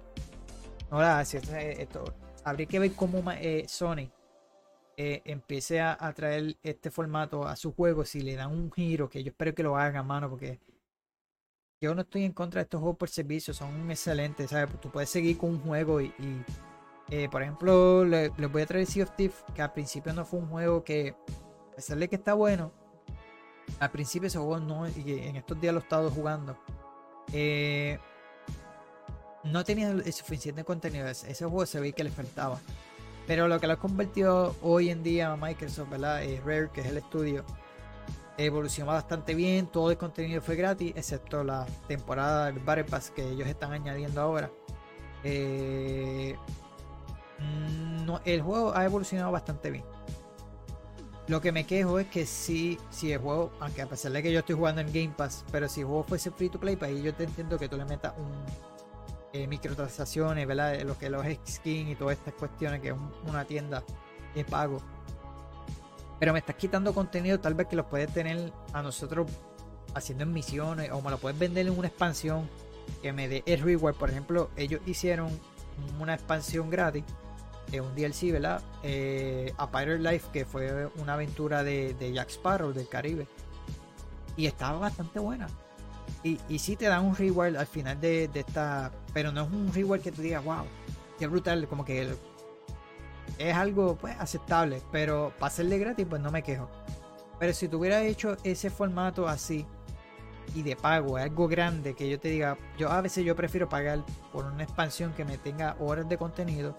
no gracias. Esto, habría que ver cómo eh, Sony eh, empiece a, traer este formato a su juego si le dan un giro, que yo espero que lo hagan, mano, porque yo no estoy en contra de estos juegos por servicio, son excelentes, ¿sabes? Tú puedes seguir con un juego y eh, por ejemplo, les voy a traer Sea of Thief, que al principio no fue un juego que, a pesar de que está bueno, al principio ese juego no, y en estos días lo he estado jugando, eh, no tenía el suficiente contenido. Ese juego se ve que le faltaba. Pero lo que lo ha convertido hoy en día a Microsoft, ¿verdad? Es Rare, que es el estudio, evolucionó bastante bien. Todo el contenido fue gratis, excepto la temporada del Battle Pass que ellos están añadiendo ahora. Eh, no, el juego ha evolucionado bastante bien. Lo que me quejo es que si, si el juego, aunque a pesar de que yo estoy jugando en Game Pass, pero si el juego fuese free to play, pues ahí yo te entiendo que tú le metas un, eh, microtransacciones, ¿verdad? Lo que los skins y todas estas cuestiones, que es una tienda de pago. Pero me estás quitando contenido tal vez que los puedes tener a nosotros haciendo en misiones o me lo puedes vender en una expansión que me dé el reward. Por ejemplo, ellos hicieron una expansión gratis, de un DLC, ¿verdad? Eh, a Pirate Life, que fue una aventura de, Jack Sparrow del Caribe. Y estaba bastante buena. Y, y sí te dan un reward al final de, esta. Pero no es un reward que tú digas, wow, qué brutal. Como que es algo pues aceptable. Pero para hacerle gratis, pues no me quejo. Pero si tuviera hecho ese formato así y de pago, algo grande que yo te diga, yo a veces yo prefiero pagar por una expansión que me tenga horas de contenido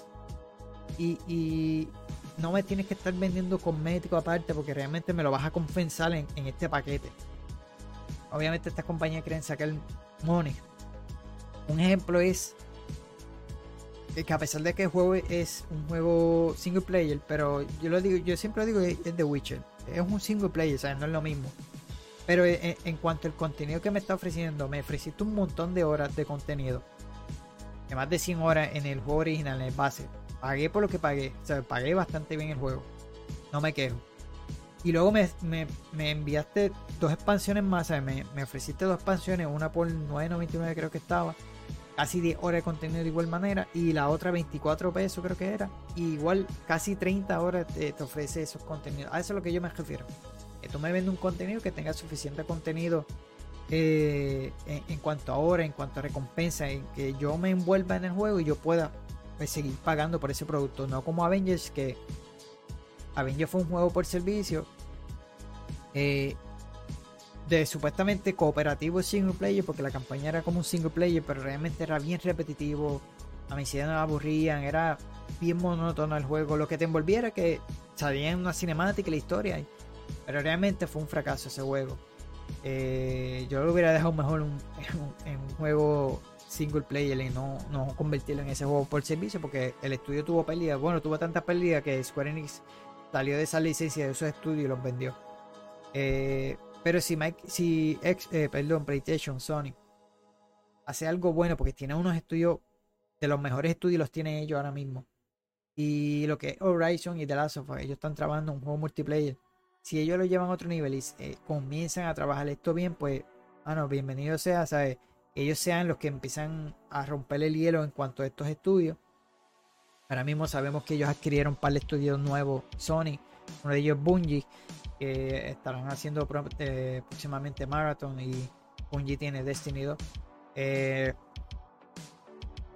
y, no me tienes que estar vendiendo cosméticos aparte porque realmente me lo vas a compensar en este paquete obviamente estas compañías quieren sacar money. Un ejemplo es que a pesar de que el juego es un juego single player, pero yo lo digo, yo siempre lo digo es The Witcher. Es un single player, ¿sabes? No es lo mismo. Pero en, cuanto al contenido que me está ofreciendo, me ofreciste un montón de horas de contenido. De más de 100 horas en el juego original, en el base. Pagué por lo que pagué. O sea, pagué bastante bien el juego. No me quejo. Y luego me, enviaste dos expansiones más, Me, me, ofreciste dos expansiones, una por 9.99 creo que estaba, casi 10 horas de contenido de igual manera, y la otra 24 pesos creo que era, igual casi 30 horas te, ofrece esos contenidos. A eso es lo que yo me refiero. Que tú me vendes un contenido que tenga suficiente contenido eh, en, cuanto a hora, en cuanto a recompensa, en que yo me envuelva en el juego y yo pueda pues, seguir pagando por ese producto, no como Avengers que Avengers fue un juego por servicio eh, de supuestamente cooperativo single player, porque la campaña era como un single player, pero realmente era bien repetitivo. A mí no me aburrían, era bien monótono el juego. Lo que te envolviera que salía en una cinemática y la historia, pero realmente fue un fracaso ese juego. Eh, yo lo hubiera dejado mejor en un juego single player y no, no convertirlo en ese juego por servicio, porque el estudio tuvo pérdidas. Bueno, tuvo tantas pérdidas que Square Enix salió de esa licencia de esos estudios y los vendió. Eh, pero si Mike, si eh, perdón, PlayStation, Sony hace algo bueno porque tiene unos estudios de los mejores estudios los tienen ellos ahora mismo. Y lo que es Horizon y The Last of Us, ellos están trabajando un juego multiplayer. Si ellos lo llevan a otro nivel y eh, comienzan a trabajar esto bien, pues, bueno, bienvenido sea, ¿sabes? Ellos sean los que empiezan a romper el hielo en cuanto a estos estudios. Ahora mismo sabemos que ellos adquirieron un par de estudios nuevos, Sony, uno de ellos Bungie, que estarán haciendo eh, próximamente Marathon y Bungie tiene Destiny 2. Eh,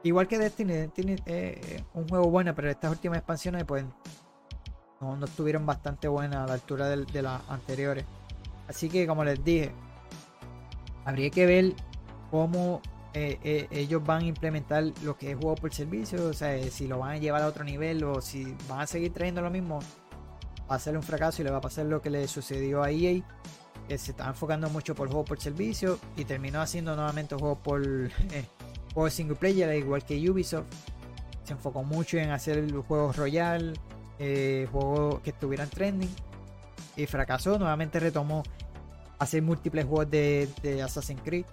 igual que Destiny, Destiny es un juego bueno, pero estas últimas expansiones pues no, estuvieron bastante buenas a la altura de, las anteriores. Así que como les dije, habría que ver cómo eh, ellos van a implementar lo que es juego por servicio, o sea, si lo van a llevar a otro nivel o si van a seguir trayendo lo mismo va a ser un fracaso y le va a pasar lo que le sucedió a EA, que se estaba enfocando mucho por juego por servicio y terminó haciendo nuevamente juego por *laughs* eh, juego single player, igual que Ubisoft. Se enfocó mucho en hacer juegos royal, eh, juegos que estuvieran trending y fracasó. Nuevamente retomó hacer múltiples juegos de, Assassin's Creed.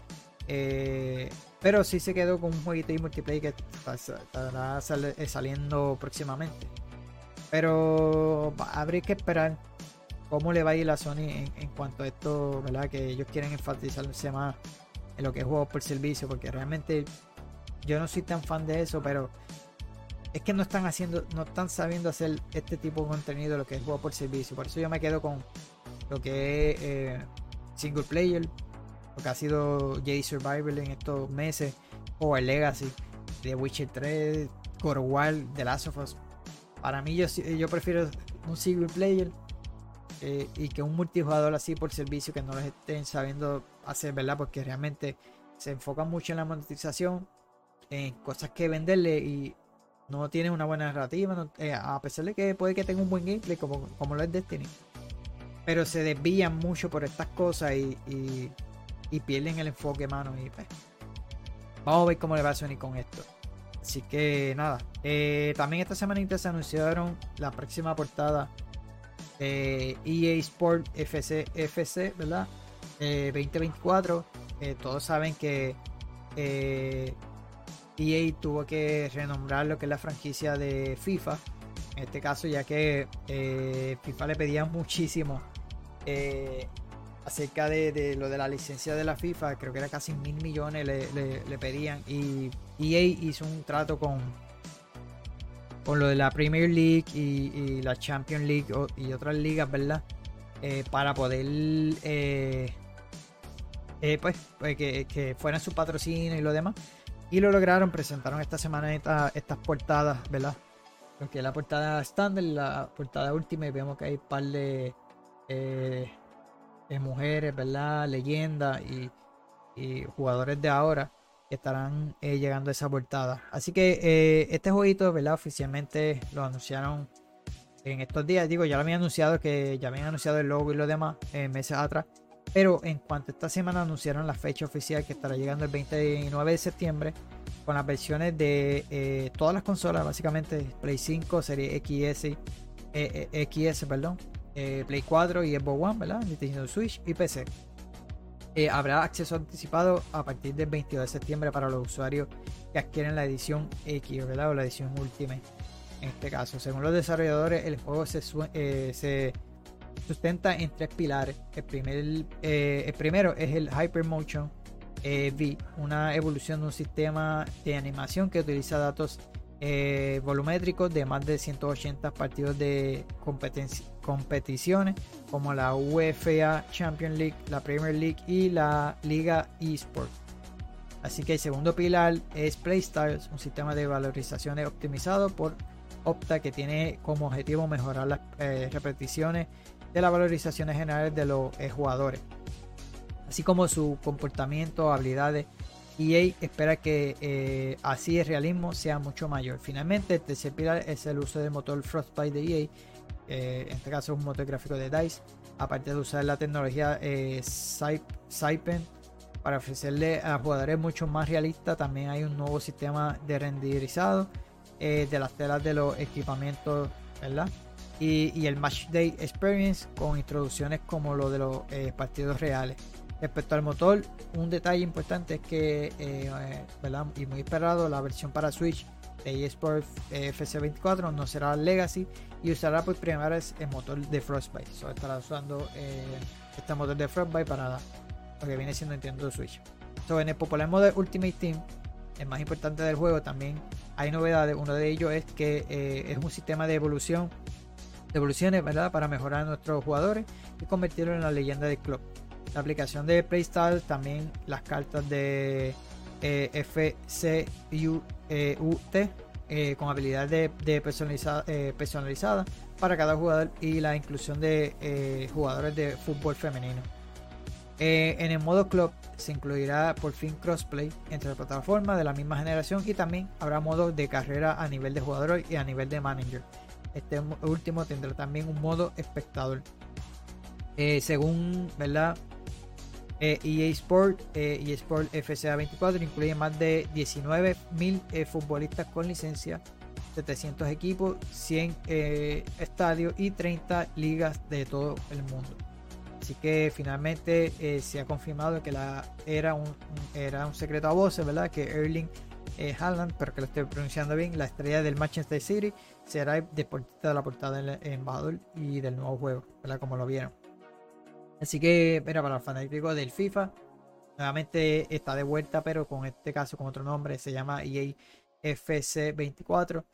Eh, pero sí se quedó con un jueguito de multiplayer que estará saliendo próximamente. Pero habría que esperar cómo le va a ir a Sony en, cuanto a esto, ¿verdad? Que ellos quieren enfatizarse más en lo que es juegos por servicio, porque realmente yo no soy tan fan de eso, pero es que no están haciendo, no están sabiendo hacer este tipo de contenido, lo que es juego por servicio. Por eso yo me quedo con lo que es eh, single player, lo que ha sido J Survival en estos meses, o el Legacy, de Witcher 3, Core War, The Last of Us. Para mí yo, yo prefiero un single player eh, y que un multijugador así por servicio que no les estén sabiendo hacer, ¿verdad? Porque realmente se enfocan mucho en la monetización, en cosas que venderle y no tienen una buena narrativa, eh, a pesar de que puede que tenga un buen gameplay como, como lo es Destiny. Pero se desvían mucho por estas cosas y, pierden el enfoque, mano. Y pues, vamos a ver cómo le va a Sony con esto. Así que nada. Eh, también esta semana se anunciaron la próxima portada EA e Sport FC, FC ¿verdad? 2024. Eh, eh, todos saben que EA e tuvo que renombrar lo que es la franquicia de FIFA. En este caso, ya que FIFA le pedía muchísimo acerca de, lo de la licencia de la FIFA, creo que era casi mil millones le, pedían. Y EA hizo un trato con, con lo de la Premier League y, la Champions League y otras ligas, ¿verdad? Eh, para poder eh, eh, pues, pues que, fueran su patrocinio y lo demás. Y lo lograron, presentaron esta semana estas portadas, ¿verdad? Lo que es la portada estándar la portada última y vemos que hay un par de mujeres, ¿verdad? Leyendas y, jugadores de ahora que estarán eh, llegando a esa portada. Así que eh, este jueguito, ¿verdad? Oficialmente lo anunciaron en estos días. Digo, ya lo habían anunciado que ya habían anunciado el logo y lo demás eh, meses atrás. Pero en cuanto esta semana anunciaron la fecha oficial que estará llegando el 29 de septiembre con las versiones de todas las consolas, básicamente Play 5, Serie XS, XS, perdón, eh, Play 4 y Xbox One, ¿verdad? Nintendo Switch y PC. Eh, habrá acceso anticipado a partir del 22 de septiembre para los usuarios que adquieren la edición X, ¿verdad? O la edición Ultimate. En este caso, según los desarrolladores, el juego se, eh, sustenta en tres pilares. El, primer, el primero es el Hypermotion V, una evolución de un sistema de animación que utiliza datos eh, volumétricos de más de 180 partidos de competiciones como la UEFA Champions League, la Premier League y la Liga eSport. Así que el segundo pilar es Playstyles, un sistema de valorizaciones optimizado por Opta que tiene como objetivo mejorar las eh, repeticiones de las valorizaciones generales de los eh, jugadores, así como su comportamiento, habilidades EA espera que eh, así el realismo sea mucho mayor. Finalmente, el tercer pilar es el uso del motor Frostbite de EA, eh, en este caso es un motor gráfico de DICE, aparte de usar la tecnología eh, Saipen para ofrecerle a jugadores mucho más realistas. También hay un nuevo sistema de renderizado de las telas de los equipamientos, ¿verdad? Y, y, el Match Day Experience con introducciones como lo de los partidos reales. Respecto al motor, un detalle importante es que, eh, y muy esperado, la versión para Switch de eSport eh, FC24 no será Legacy y usará por primera vez el motor de Frostbite. So, estará usando eh, este motor de Frostbite para lo que viene siendo Nintendo Switch. So, en el popular modo Ultimate Team, el más importante del juego, también hay novedades. Uno de ellos es que es un sistema de evolución, de evoluciones, ¿verdad? Para mejorar a nuestros jugadores y convertirlo en la leyenda del club la aplicación de Playstyle, también las cartas de eh, FCUT eh, eh, con habilidades de, de personalizada, para cada jugador y la inclusión de jugadores de fútbol femenino. en el modo club se incluirá por fin crossplay entre plataformas de la misma generación y también habrá modos de carrera a nivel de jugador y a nivel de manager. Este último tendrá también un modo espectador. según ¿verdad? EA e Sport eh, y Sport FCA 24 incluye más de 19.000 eh, futbolistas con licencia, 700 equipos, 100 eh, estadios y 30 ligas de todo el mundo. Así que finalmente se ha confirmado que la, era, un, era un secreto a voces, ¿verdad? Que Erling Haaland, pero que lo estoy pronunciando bien, la estrella del Manchester City, será el deportista de la portada del embajador y del nuevo juego, ¿verdad? Como lo vieron. Así que, mira, para los fanáticos del FIFA, nuevamente está de vuelta, pero con este caso con otro nombre, se llama EA FC 24,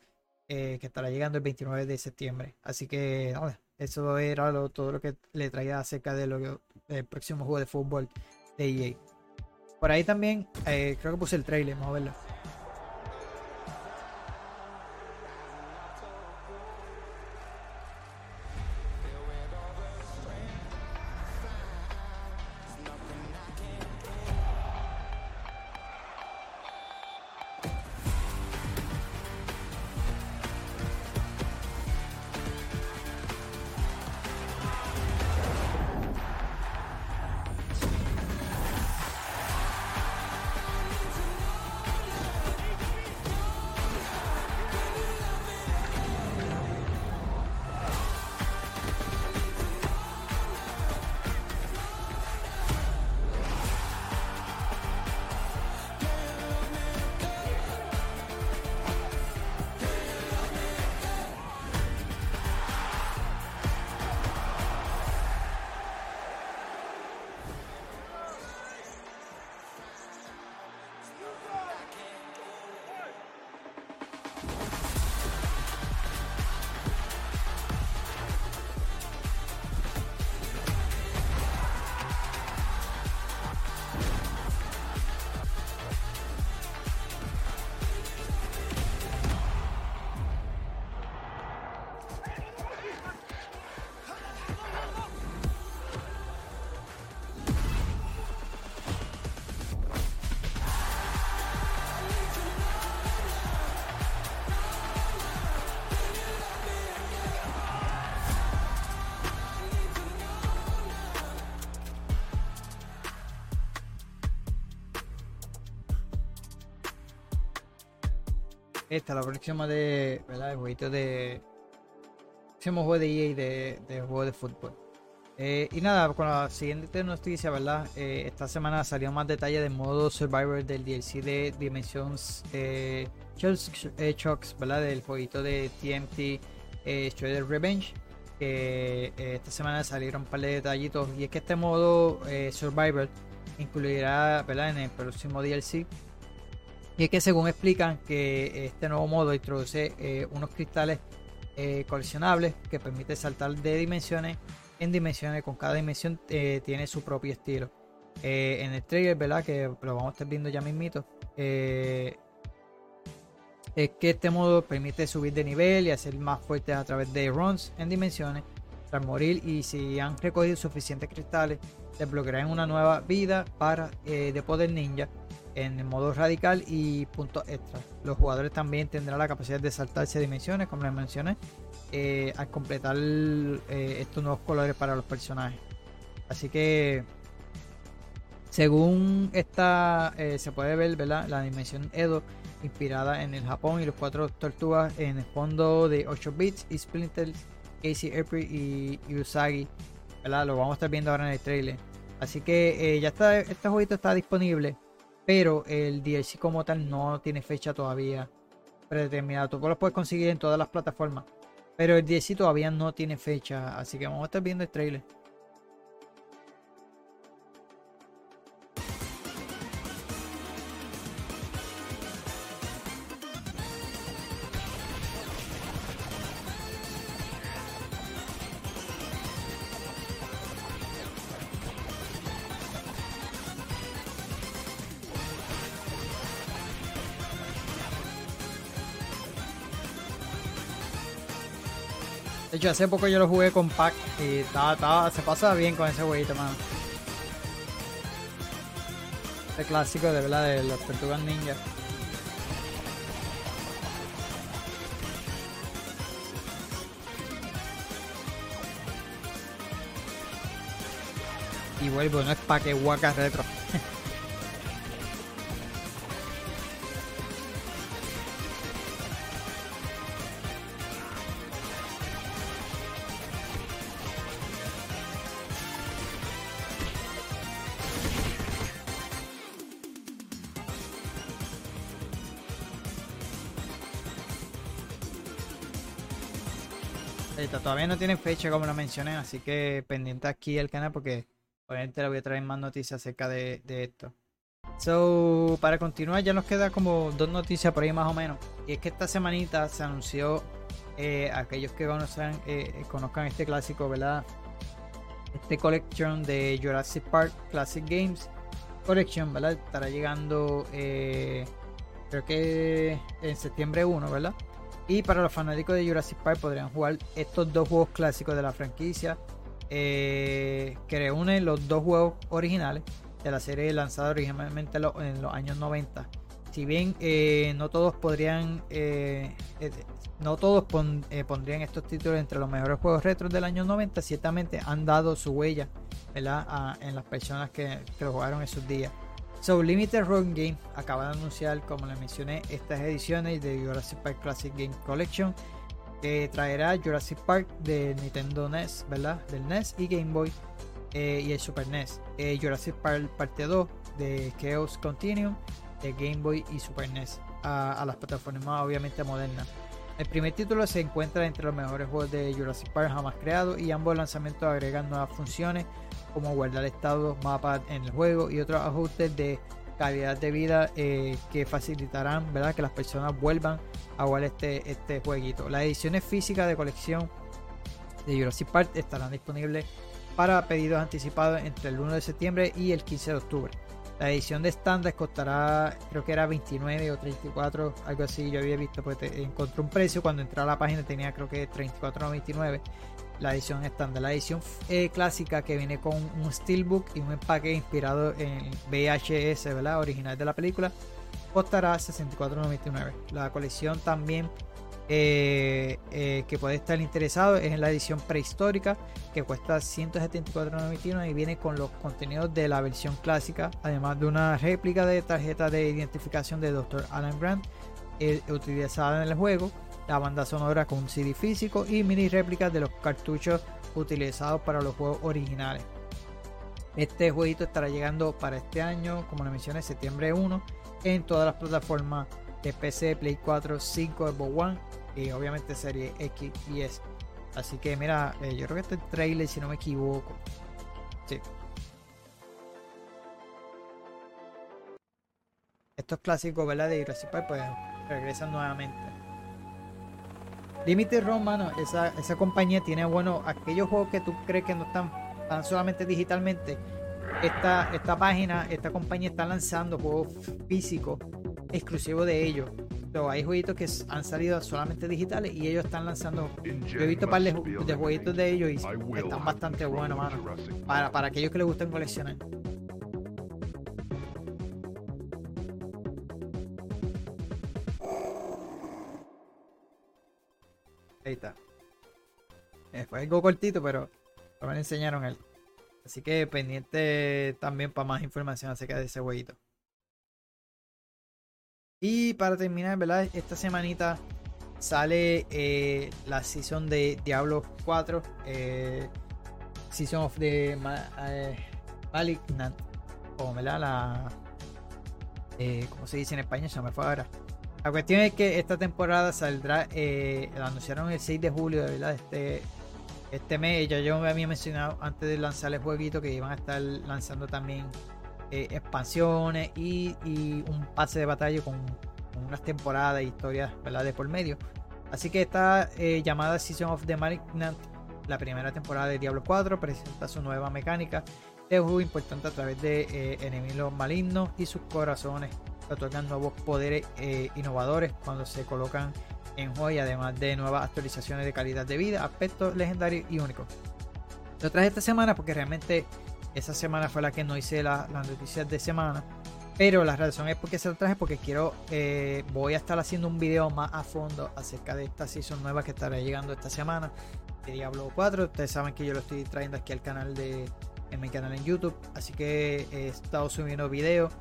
eh, que estará llegando el 29 de septiembre. Así que, eso era todo lo que le traía acerca de lo, del próximo juego de fútbol de EA. Por ahí también, eh, creo que puse el trailer, vamos a verlo. Esta, la próxima de, ¿verdad? El jueguito de... Próximo juego de EA de, de juego de fútbol. Eh, y nada, con la siguiente noticia, ¿verdad? Eh, esta semana salió más detalle del modo Survivor del DLC de Dimensions eh, Shocks, ¿verdad? Del jueguito de TMT eh, Revenge. Que esta semana salieron un par de detallitos. Y es que este modo Survivor incluirá, ¿verdad? En el próximo DLC y es que según explican que este nuevo modo introduce eh, unos cristales eh, coleccionables que permite saltar de dimensiones en dimensiones. Con cada dimensión eh, tiene su propio estilo. en el trailer, ¿verdad? Que lo vamos a estar viendo ya mismito. es que este modo permite subir de nivel y hacer más fuertes a través de runs en dimensiones tras morir y si han recogido suficientes cristales desbloquearán una nueva vida para de poder ninja en modo radical y puntos extra. Los jugadores también tendrán la capacidad de saltarse dimensiones, como les mencioné, eh, al completar eh, estos nuevos colores para los personajes. Así que, según esta, eh, se puede ver la dimensión Edo inspirada en el Japón y los cuatro tortugas en el fondo de 8 bits y Splinter, Casey April y, Usagi. Lo vamos a estar viendo ahora en el trailer. Así que ya está, este jueguito está disponible pero el DLC como tal no tiene fecha todavía predeterminada. Tú lo puedes conseguir en todas las plataformas, pero el DLC todavía no tiene fecha, así que vamos a estar viendo el trailer. Hecho, hace poco yo lo jugué con Pack y estaba, se pasa bien con ese jueguito, mano. Este clásico de verdad de los Tortugas Ninja. Y vuelvo, no es pa' que Waka Retro. *laughs* todavía no tienen fecha como lo mencioné, así que pendiente aquí el canal porque obviamente le voy a traer más noticias acerca de, esto. So, para continuar ya nos queda como dos noticias por ahí más o menos. Y es que esta semanita se anunció, eh, aquellos que conozcan, eh, conozcan este clásico, ¿verdad? Este collection de Jurassic Park Classic Games Collection, ¿verdad? Estará llegando, eh, creo que en septiembre 1, ¿verdad? Y para los fanáticos de Jurassic Park podrían jugar estos dos juegos clásicos de la franquicia eh, que reúnen los dos juegos originales de la serie lanzada originalmente en los años 90. Si bien eh, no todos podrían, eh, no todos pondrían estos títulos entre los mejores juegos retro del año 90, ciertamente han dado su huella en las personas que, que lo jugaron esos días. So, Limited Run Game acaba de anunciar, como les mencioné, estas ediciones de Jurassic Park Classic Game Collection que traerá Jurassic Park de Nintendo NES, ¿verdad? Del NES y Game Boy eh, y el Super NES. Eh, Jurassic Park Parte 2 de Chaos Continuum de Game Boy y Super NES a, a las plataformas obviamente modernas. El primer título se encuentra entre los mejores juegos de Jurassic Park jamás creados y ambos lanzamientos agregan nuevas funciones como guardar estados, mapas en el juego y otros ajustes de calidad de vida eh, que facilitarán ¿verdad? que las personas vuelvan a jugar este, este jueguito. Las ediciones físicas de colección de Jurassic Park estarán disponibles para pedidos anticipados entre el 1 de septiembre y el 15 de octubre. La edición de estándar costará, creo que era 29 o 34, algo así. Yo había visto, porque encontré un precio cuando entré a la página, tenía creo que 34.99 la edición estándar. La edición eh, clásica que viene con un steelbook y un empaque inspirado en VHS. Original de la película, costará 64.99. La colección también eh, eh, que puede estar interesado es en la edición prehistórica que cuesta 174.99 y viene con los contenidos de la versión clásica, además de una réplica de tarjeta de identificación de Dr. Alan Grant utilizada en el juego, la banda sonora con un CD físico y mini réplicas de los cartuchos utilizados para los juegos originales. Este jueguito estará llegando para este año, como lo mencioné, septiembre 1, en todas las plataformas de PC, Play 4, 5, Xbox One y obviamente serie X y S. Así que mira, eh, yo creo que este trailer, si no me equivoco. Sí. Estos clásicos, ¿verdad? De Jurassic Park, pues regresan nuevamente. Limited Run, mano, esa, esa compañía tiene, bueno, aquellos juegos que tú crees que no están tan solamente digitalmente. Esta, esta página, esta compañía está lanzando juegos físicos exclusivos de ellos. Pero hay jueguitos que han salido solamente digitales y ellos están lanzando. Yo he visto par de, de jueguitos de ellos y están bastante buenos, mano. Para, para aquellos que les gusten coleccionar. Ahí está. Eh, fue algo cortito, pero me enseñaron él. Así que pendiente también para más información acerca de ese jueguito. Y para terminar, ¿verdad? Esta semanita sale eh, la season de Diablo 4. Eh, season of the eh, Malignant. O, ¿verdad? La. ¿Cómo se dice en español? Se me fue ahora. La cuestión es que esta temporada saldrá. la anunciaron el 6 de julio, ¿verdad? Este, este mes. Ya yo me había mencionado antes de lanzar el jueguito que iban a estar lanzando también eh, expansiones y, un pase de batalla con, unas temporadas e historias ¿verdad? de por medio. Así que esta eh, llamada Season of the Malignant, la primera temporada de Diablo 4, presenta su nueva mecánica de juego importante a través de eh, enemigos malignos y sus corazones otorgan nuevos poderes innovadores cuando se colocan en y además de nuevas actualizaciones de calidad de vida, aspectos legendarios y únicos. Lo traje esta semana porque realmente esa semana fue la que no hice las noticias de semana. Pero la razón es porque se lo traje porque quiero, eh, voy a estar haciendo un video más a fondo acerca de esta season nueva que estará llegando esta semana de Diablo 4. Ustedes saben que yo lo estoy trayendo aquí al canal de, en mi canal en YouTube. Así que he estado subiendo videos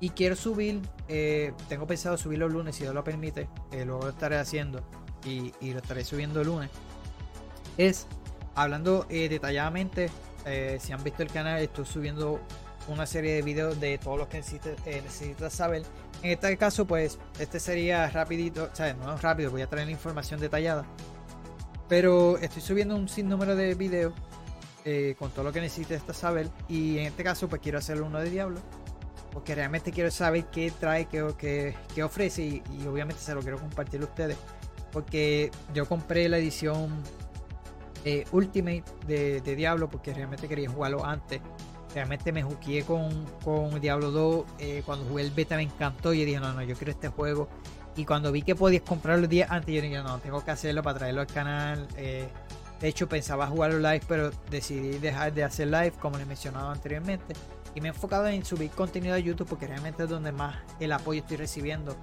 y quiero subir, eh, tengo pensado subirlo el lunes si Dios lo permite. Eh, luego lo estaré haciendo y, lo estaré subiendo el lunes. Es hablando detalladamente eh, si han visto el canal, estoy subiendo una serie de videos de todo lo que eh, necesitas, saber. En este caso, pues, este sería rapidito, o sea, no rápido, voy a traer la información detallada. Pero estoy subiendo un sinnúmero de videos eh, con todo lo que necesitas saber. Y en este caso, pues quiero hacer uno de Diablo. Porque realmente quiero saber qué trae, qué, qué, ofrece. Y, obviamente se lo quiero compartir a ustedes. Porque yo compré la edición eh, Ultimate de, Diablo porque realmente quería jugarlo antes. Realmente me jugué con, con Diablo 2. Eh, cuando jugué el beta me encantó y dije, no, no, yo quiero este juego. Y cuando vi que podías comprarlo el día antes, yo dije, no, tengo que hacerlo para traerlo al canal. Eh, de hecho, pensaba jugarlo live, pero decidí dejar de hacer live, como les mencionado anteriormente. Y me he enfocado en subir contenido a YouTube porque realmente es donde más el apoyo estoy recibiendo.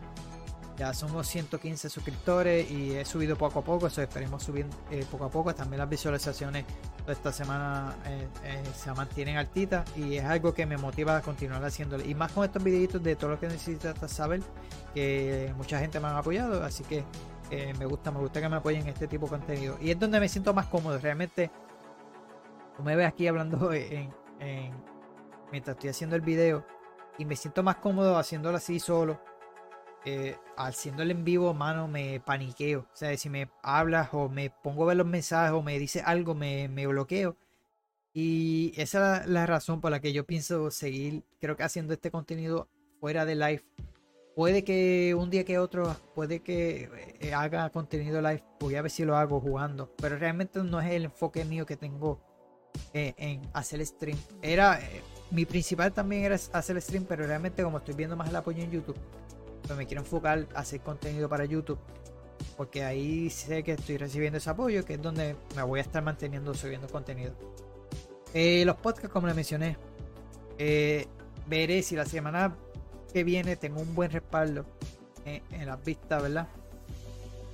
Ya somos 115 suscriptores y he subido poco a poco, eso esperemos subir eh, poco a poco. También las visualizaciones de esta semana eh, eh, se mantienen altitas y es algo que me motiva a continuar haciéndolo. Y más con estos videitos de todo lo que necesitas saber, que mucha gente me ha apoyado, así que me gusta, me gusta que me apoyen en este tipo de contenido. Y es donde me siento más cómodo, realmente. Tú me ves aquí hablando *laughs* en, mientras estoy haciendo el video y me siento más cómodo haciéndolo así solo eh, haciéndolo en vivo, mano, me paniqueo. O sea, si me hablas o me pongo a ver los mensajes o me dice algo, me, bloqueo. Y esa es la razón por la que yo pienso seguir, creo que haciendo este contenido fuera de live. Puede que un día que otro, puede que eh, haga contenido live, voy a ver si lo hago jugando. Pero realmente no es el enfoque mío que tengo eh, en hacer stream. Era, mi principal también era hacer stream, pero realmente como estoy viendo más el apoyo en YouTube, pues me quiero enfocar a hacer contenido para YouTube. Porque ahí sé que estoy recibiendo ese apoyo, que es donde me voy a estar manteniendo subiendo contenido. Eh, los podcasts, como les mencioné, eh, veré si la semana que viene tengo un buen respaldo en, las vistas, ¿verdad?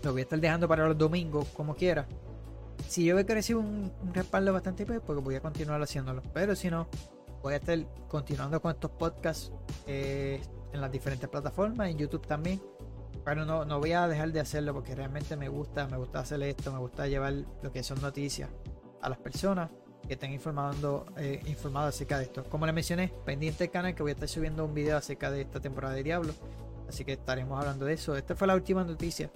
Lo voy a estar dejando para los domingos, como quiera. Si yo veo que recibo un, respaldo bastante pues, porque voy a continuar haciéndolo. Pero si no, voy a estar continuando con estos podcasts. Eh, en las diferentes plataformas, en YouTube también. pero no, no voy a dejar de hacerlo porque realmente me gusta, me gusta hacer esto, me gusta llevar lo que son noticias a las personas que estén informando, eh, informados acerca de esto. Como les mencioné, pendiente del canal que voy a estar subiendo un video acerca de esta temporada de Diablo. Así que estaremos hablando de eso. Esta fue la última noticia.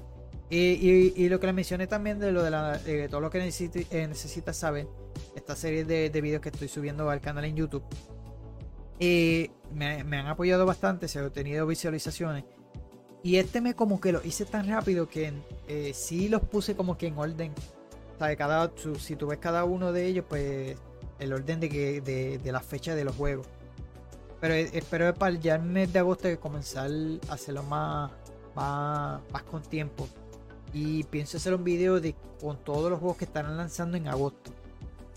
Y, lo que les mencioné también de lo de, la, todo lo que eh, necesitas saber. Esta serie de, de, videos que estoy subiendo al canal en YouTube. Y me, me han apoyado bastante, se han tenido visualizaciones. Y este me como que lo hice tan rápido que eh, sí los puse como que en orden. Sea, cada, si tú ves cada uno de ellos, pues el orden de, que, de, la fecha de los juegos. Pero e, espero para ya el mes de agosto que comenzar a hacerlo más, más, más con tiempo. Y pienso hacer un video de, con todos los juegos que estarán lanzando en agosto.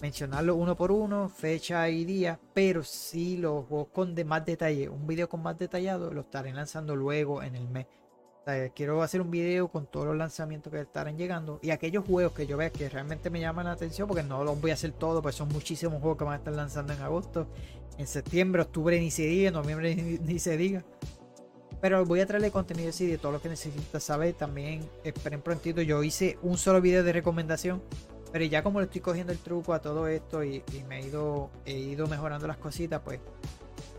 Mencionarlo uno por uno, fecha y día, pero sí los juegos con de más detalle. Un video con más detallado lo estaré lanzando luego en el mes quiero hacer un video con todos los lanzamientos que estarán llegando y aquellos juegos que yo vea que realmente me llaman la atención, porque no los voy a hacer todo, pues son muchísimos juegos que van a estar lanzando en agosto, en septiembre, octubre ni se diga, noviembre *laughs* ni, se diga. Pero voy a traerle contenido así de todo lo que necesitas saber. También esperen prontito. Yo hice un solo video de recomendación. Pero ya como le estoy cogiendo el truco a todo esto y, me he ido, he ido mejorando las cositas, pues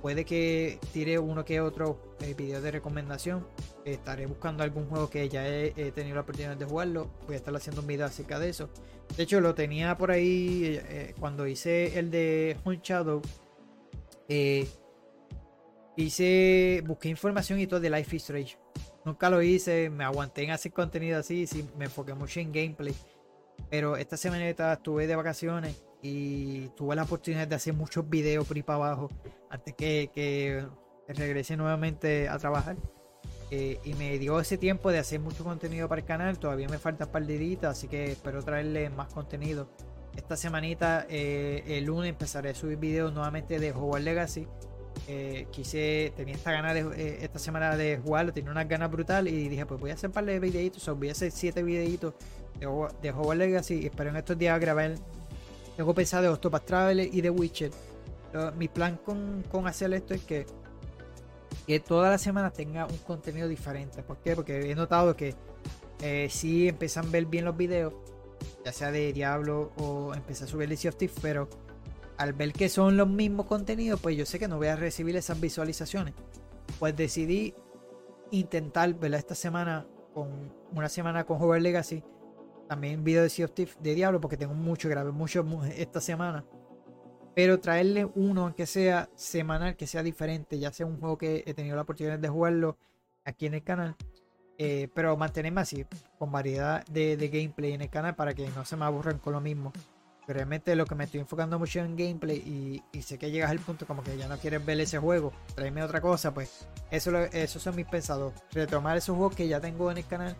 Puede que tire uno que otro eh, video de recomendación. Estaré buscando algún juego que ya he, tenido la oportunidad de jugarlo. Voy a estar haciendo un video acerca de eso. De hecho, lo tenía por ahí eh, eh, cuando hice el de Hunt Shadow. hice, busqué información y todo de Life is Strange. Nunca lo hice, me aguanté en hacer contenido así, sí, me enfoqué mucho en gameplay. Pero esta semana estuve de vacaciones y tuve la oportunidad de hacer muchos videos por ahí para abajo antes que, que regrese nuevamente a trabajar. Eh, y me dio ese tiempo de hacer mucho contenido para el canal. Todavía me falta un par de así que espero traerle más contenido. Esta semanita, eh, el lunes, empezaré a subir videos nuevamente de Hogwarts Legacy. Eh, quise, tenía esta gana de esta semana de jugarlo, tenía unas ganas brutal y dije, pues voy a hacer un par de videitos, o voy a hacer siete videitos de, de Hogwarts Legacy. Y espero en estos días grabar tengo pensado de Octopath Traveler y de Witcher. mi plan con, hacer esto es que, que toda la semana tenga un contenido diferente. ¿Por qué? Porque he notado que eh, si empiezan a ver bien los videos, ya sea de Diablo o empecé a subir Sea of pero al ver que son los mismos contenidos, pues yo sé que no voy a recibir esas visualizaciones. Pues decidí intentar, ¿verdad? Esta semana, con una semana con Hogwarts Legacy, también video de Sea of Thieves de Diablo, porque tengo mucho, grabé mucho esta semana. Pero traerle uno, aunque sea semanal, que sea diferente, ya sea un juego que he tenido la oportunidad de jugarlo aquí en el canal. Eh, pero mantenerme así, con variedad de, gameplay en el canal para que no se me aburran con lo mismo. Pero realmente lo que me estoy enfocando mucho en gameplay y, sé que llegas al punto como que ya no quieres ver ese juego, tráeme otra cosa, pues eso, esos son mis pensados. Retomar esos juegos que ya tengo en el canal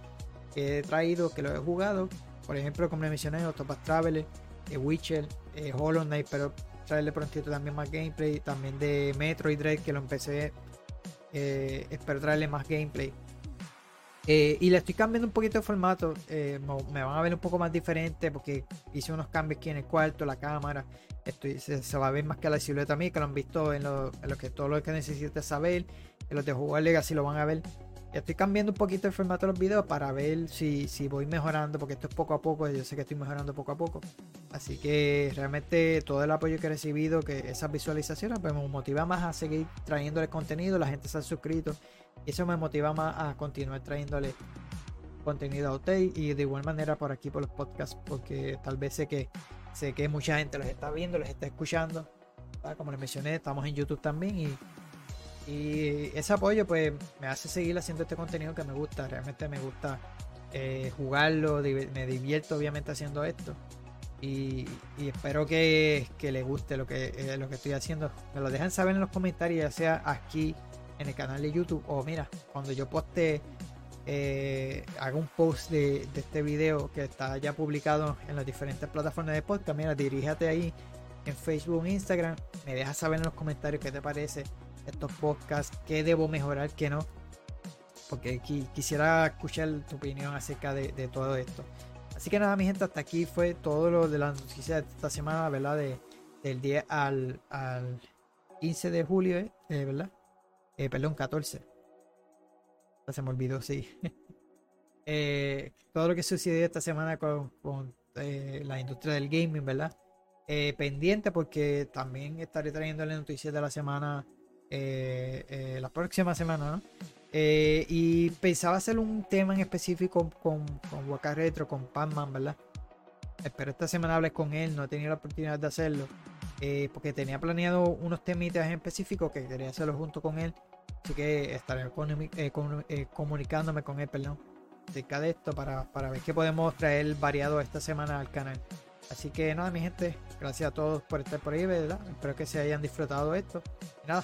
que he traído, que lo he jugado. Por ejemplo, como le mencioné, Octopath Traveler, eh, Witcher, eh, Hollow Knight, pero traerle prontito también más gameplay. También de Metroid Dread, que lo empecé. Eh, espero traerle más gameplay. y le estoy cambiando un poquito de formato. me van a ver un poco más diferente porque hice unos cambios aquí en el cuarto, la cámara. Estoy, se, va a ver más que la silueta mí, que lo han visto en lo, en que todo lo que necesites saber. En los de jugar Legacy lo van a ver. Estoy cambiando un poquito el formato de los videos para ver si, si voy mejorando, porque esto es poco a poco, yo sé que estoy mejorando poco a poco. Así que realmente todo el apoyo que he recibido, que esas visualizaciones, pues me motiva más a seguir trayéndole contenido, la gente se ha suscrito, y eso me motiva más a continuar trayéndole contenido a usted y de igual manera por aquí por los podcasts, porque tal vez sé que sé que mucha gente los está viendo, los está escuchando. Como les mencioné, estamos en YouTube también y y ese apoyo pues me hace seguir haciendo este contenido que me gusta, realmente me gusta eh, jugarlo, me divierto obviamente haciendo esto. Y, espero que, que, les guste lo que, eh, lo que estoy haciendo. Me lo dejan saber en los comentarios, ya sea aquí en el canal de YouTube o mira, cuando yo poste, eh, haga un post de, de, este video que está ya publicado en las diferentes plataformas de podcast, mira, diríjate ahí en Facebook, Instagram, me dejas saber en los comentarios qué te parece estos podcasts, qué debo mejorar, qué no. Porque quisiera escuchar tu opinión acerca de, todo esto. Así que nada, mi gente, hasta aquí fue todo lo de las noticias de esta semana, ¿verdad? De, del 10 al, al 15 de julio, ¿eh? ¿verdad? Eh, perdón, 14. se me olvidó, sí. *laughs* Eh, todo lo que sucedió esta semana con, eh, la industria del gaming, ¿verdad? Eh, pendiente porque también estaré trayendo las noticias de la semana, la próxima semana, ¿no? y pensaba hacer un tema en específico con, con Waka Retro, con Panman, ¿verdad? Espero esta semana hables con él, no he tenido la oportunidad de hacerlo. porque tenía planeado unos temitas en específico que quería hacerlo junto con él. Así que estaré comunicándome con él, perdón acerca de esto para, ver qué podemos traer variado esta semana al canal. Así que nada, mi gente, gracias a todos por estar por ahí, ¿verdad? Espero que se hayan disfrutado esto. Y nada,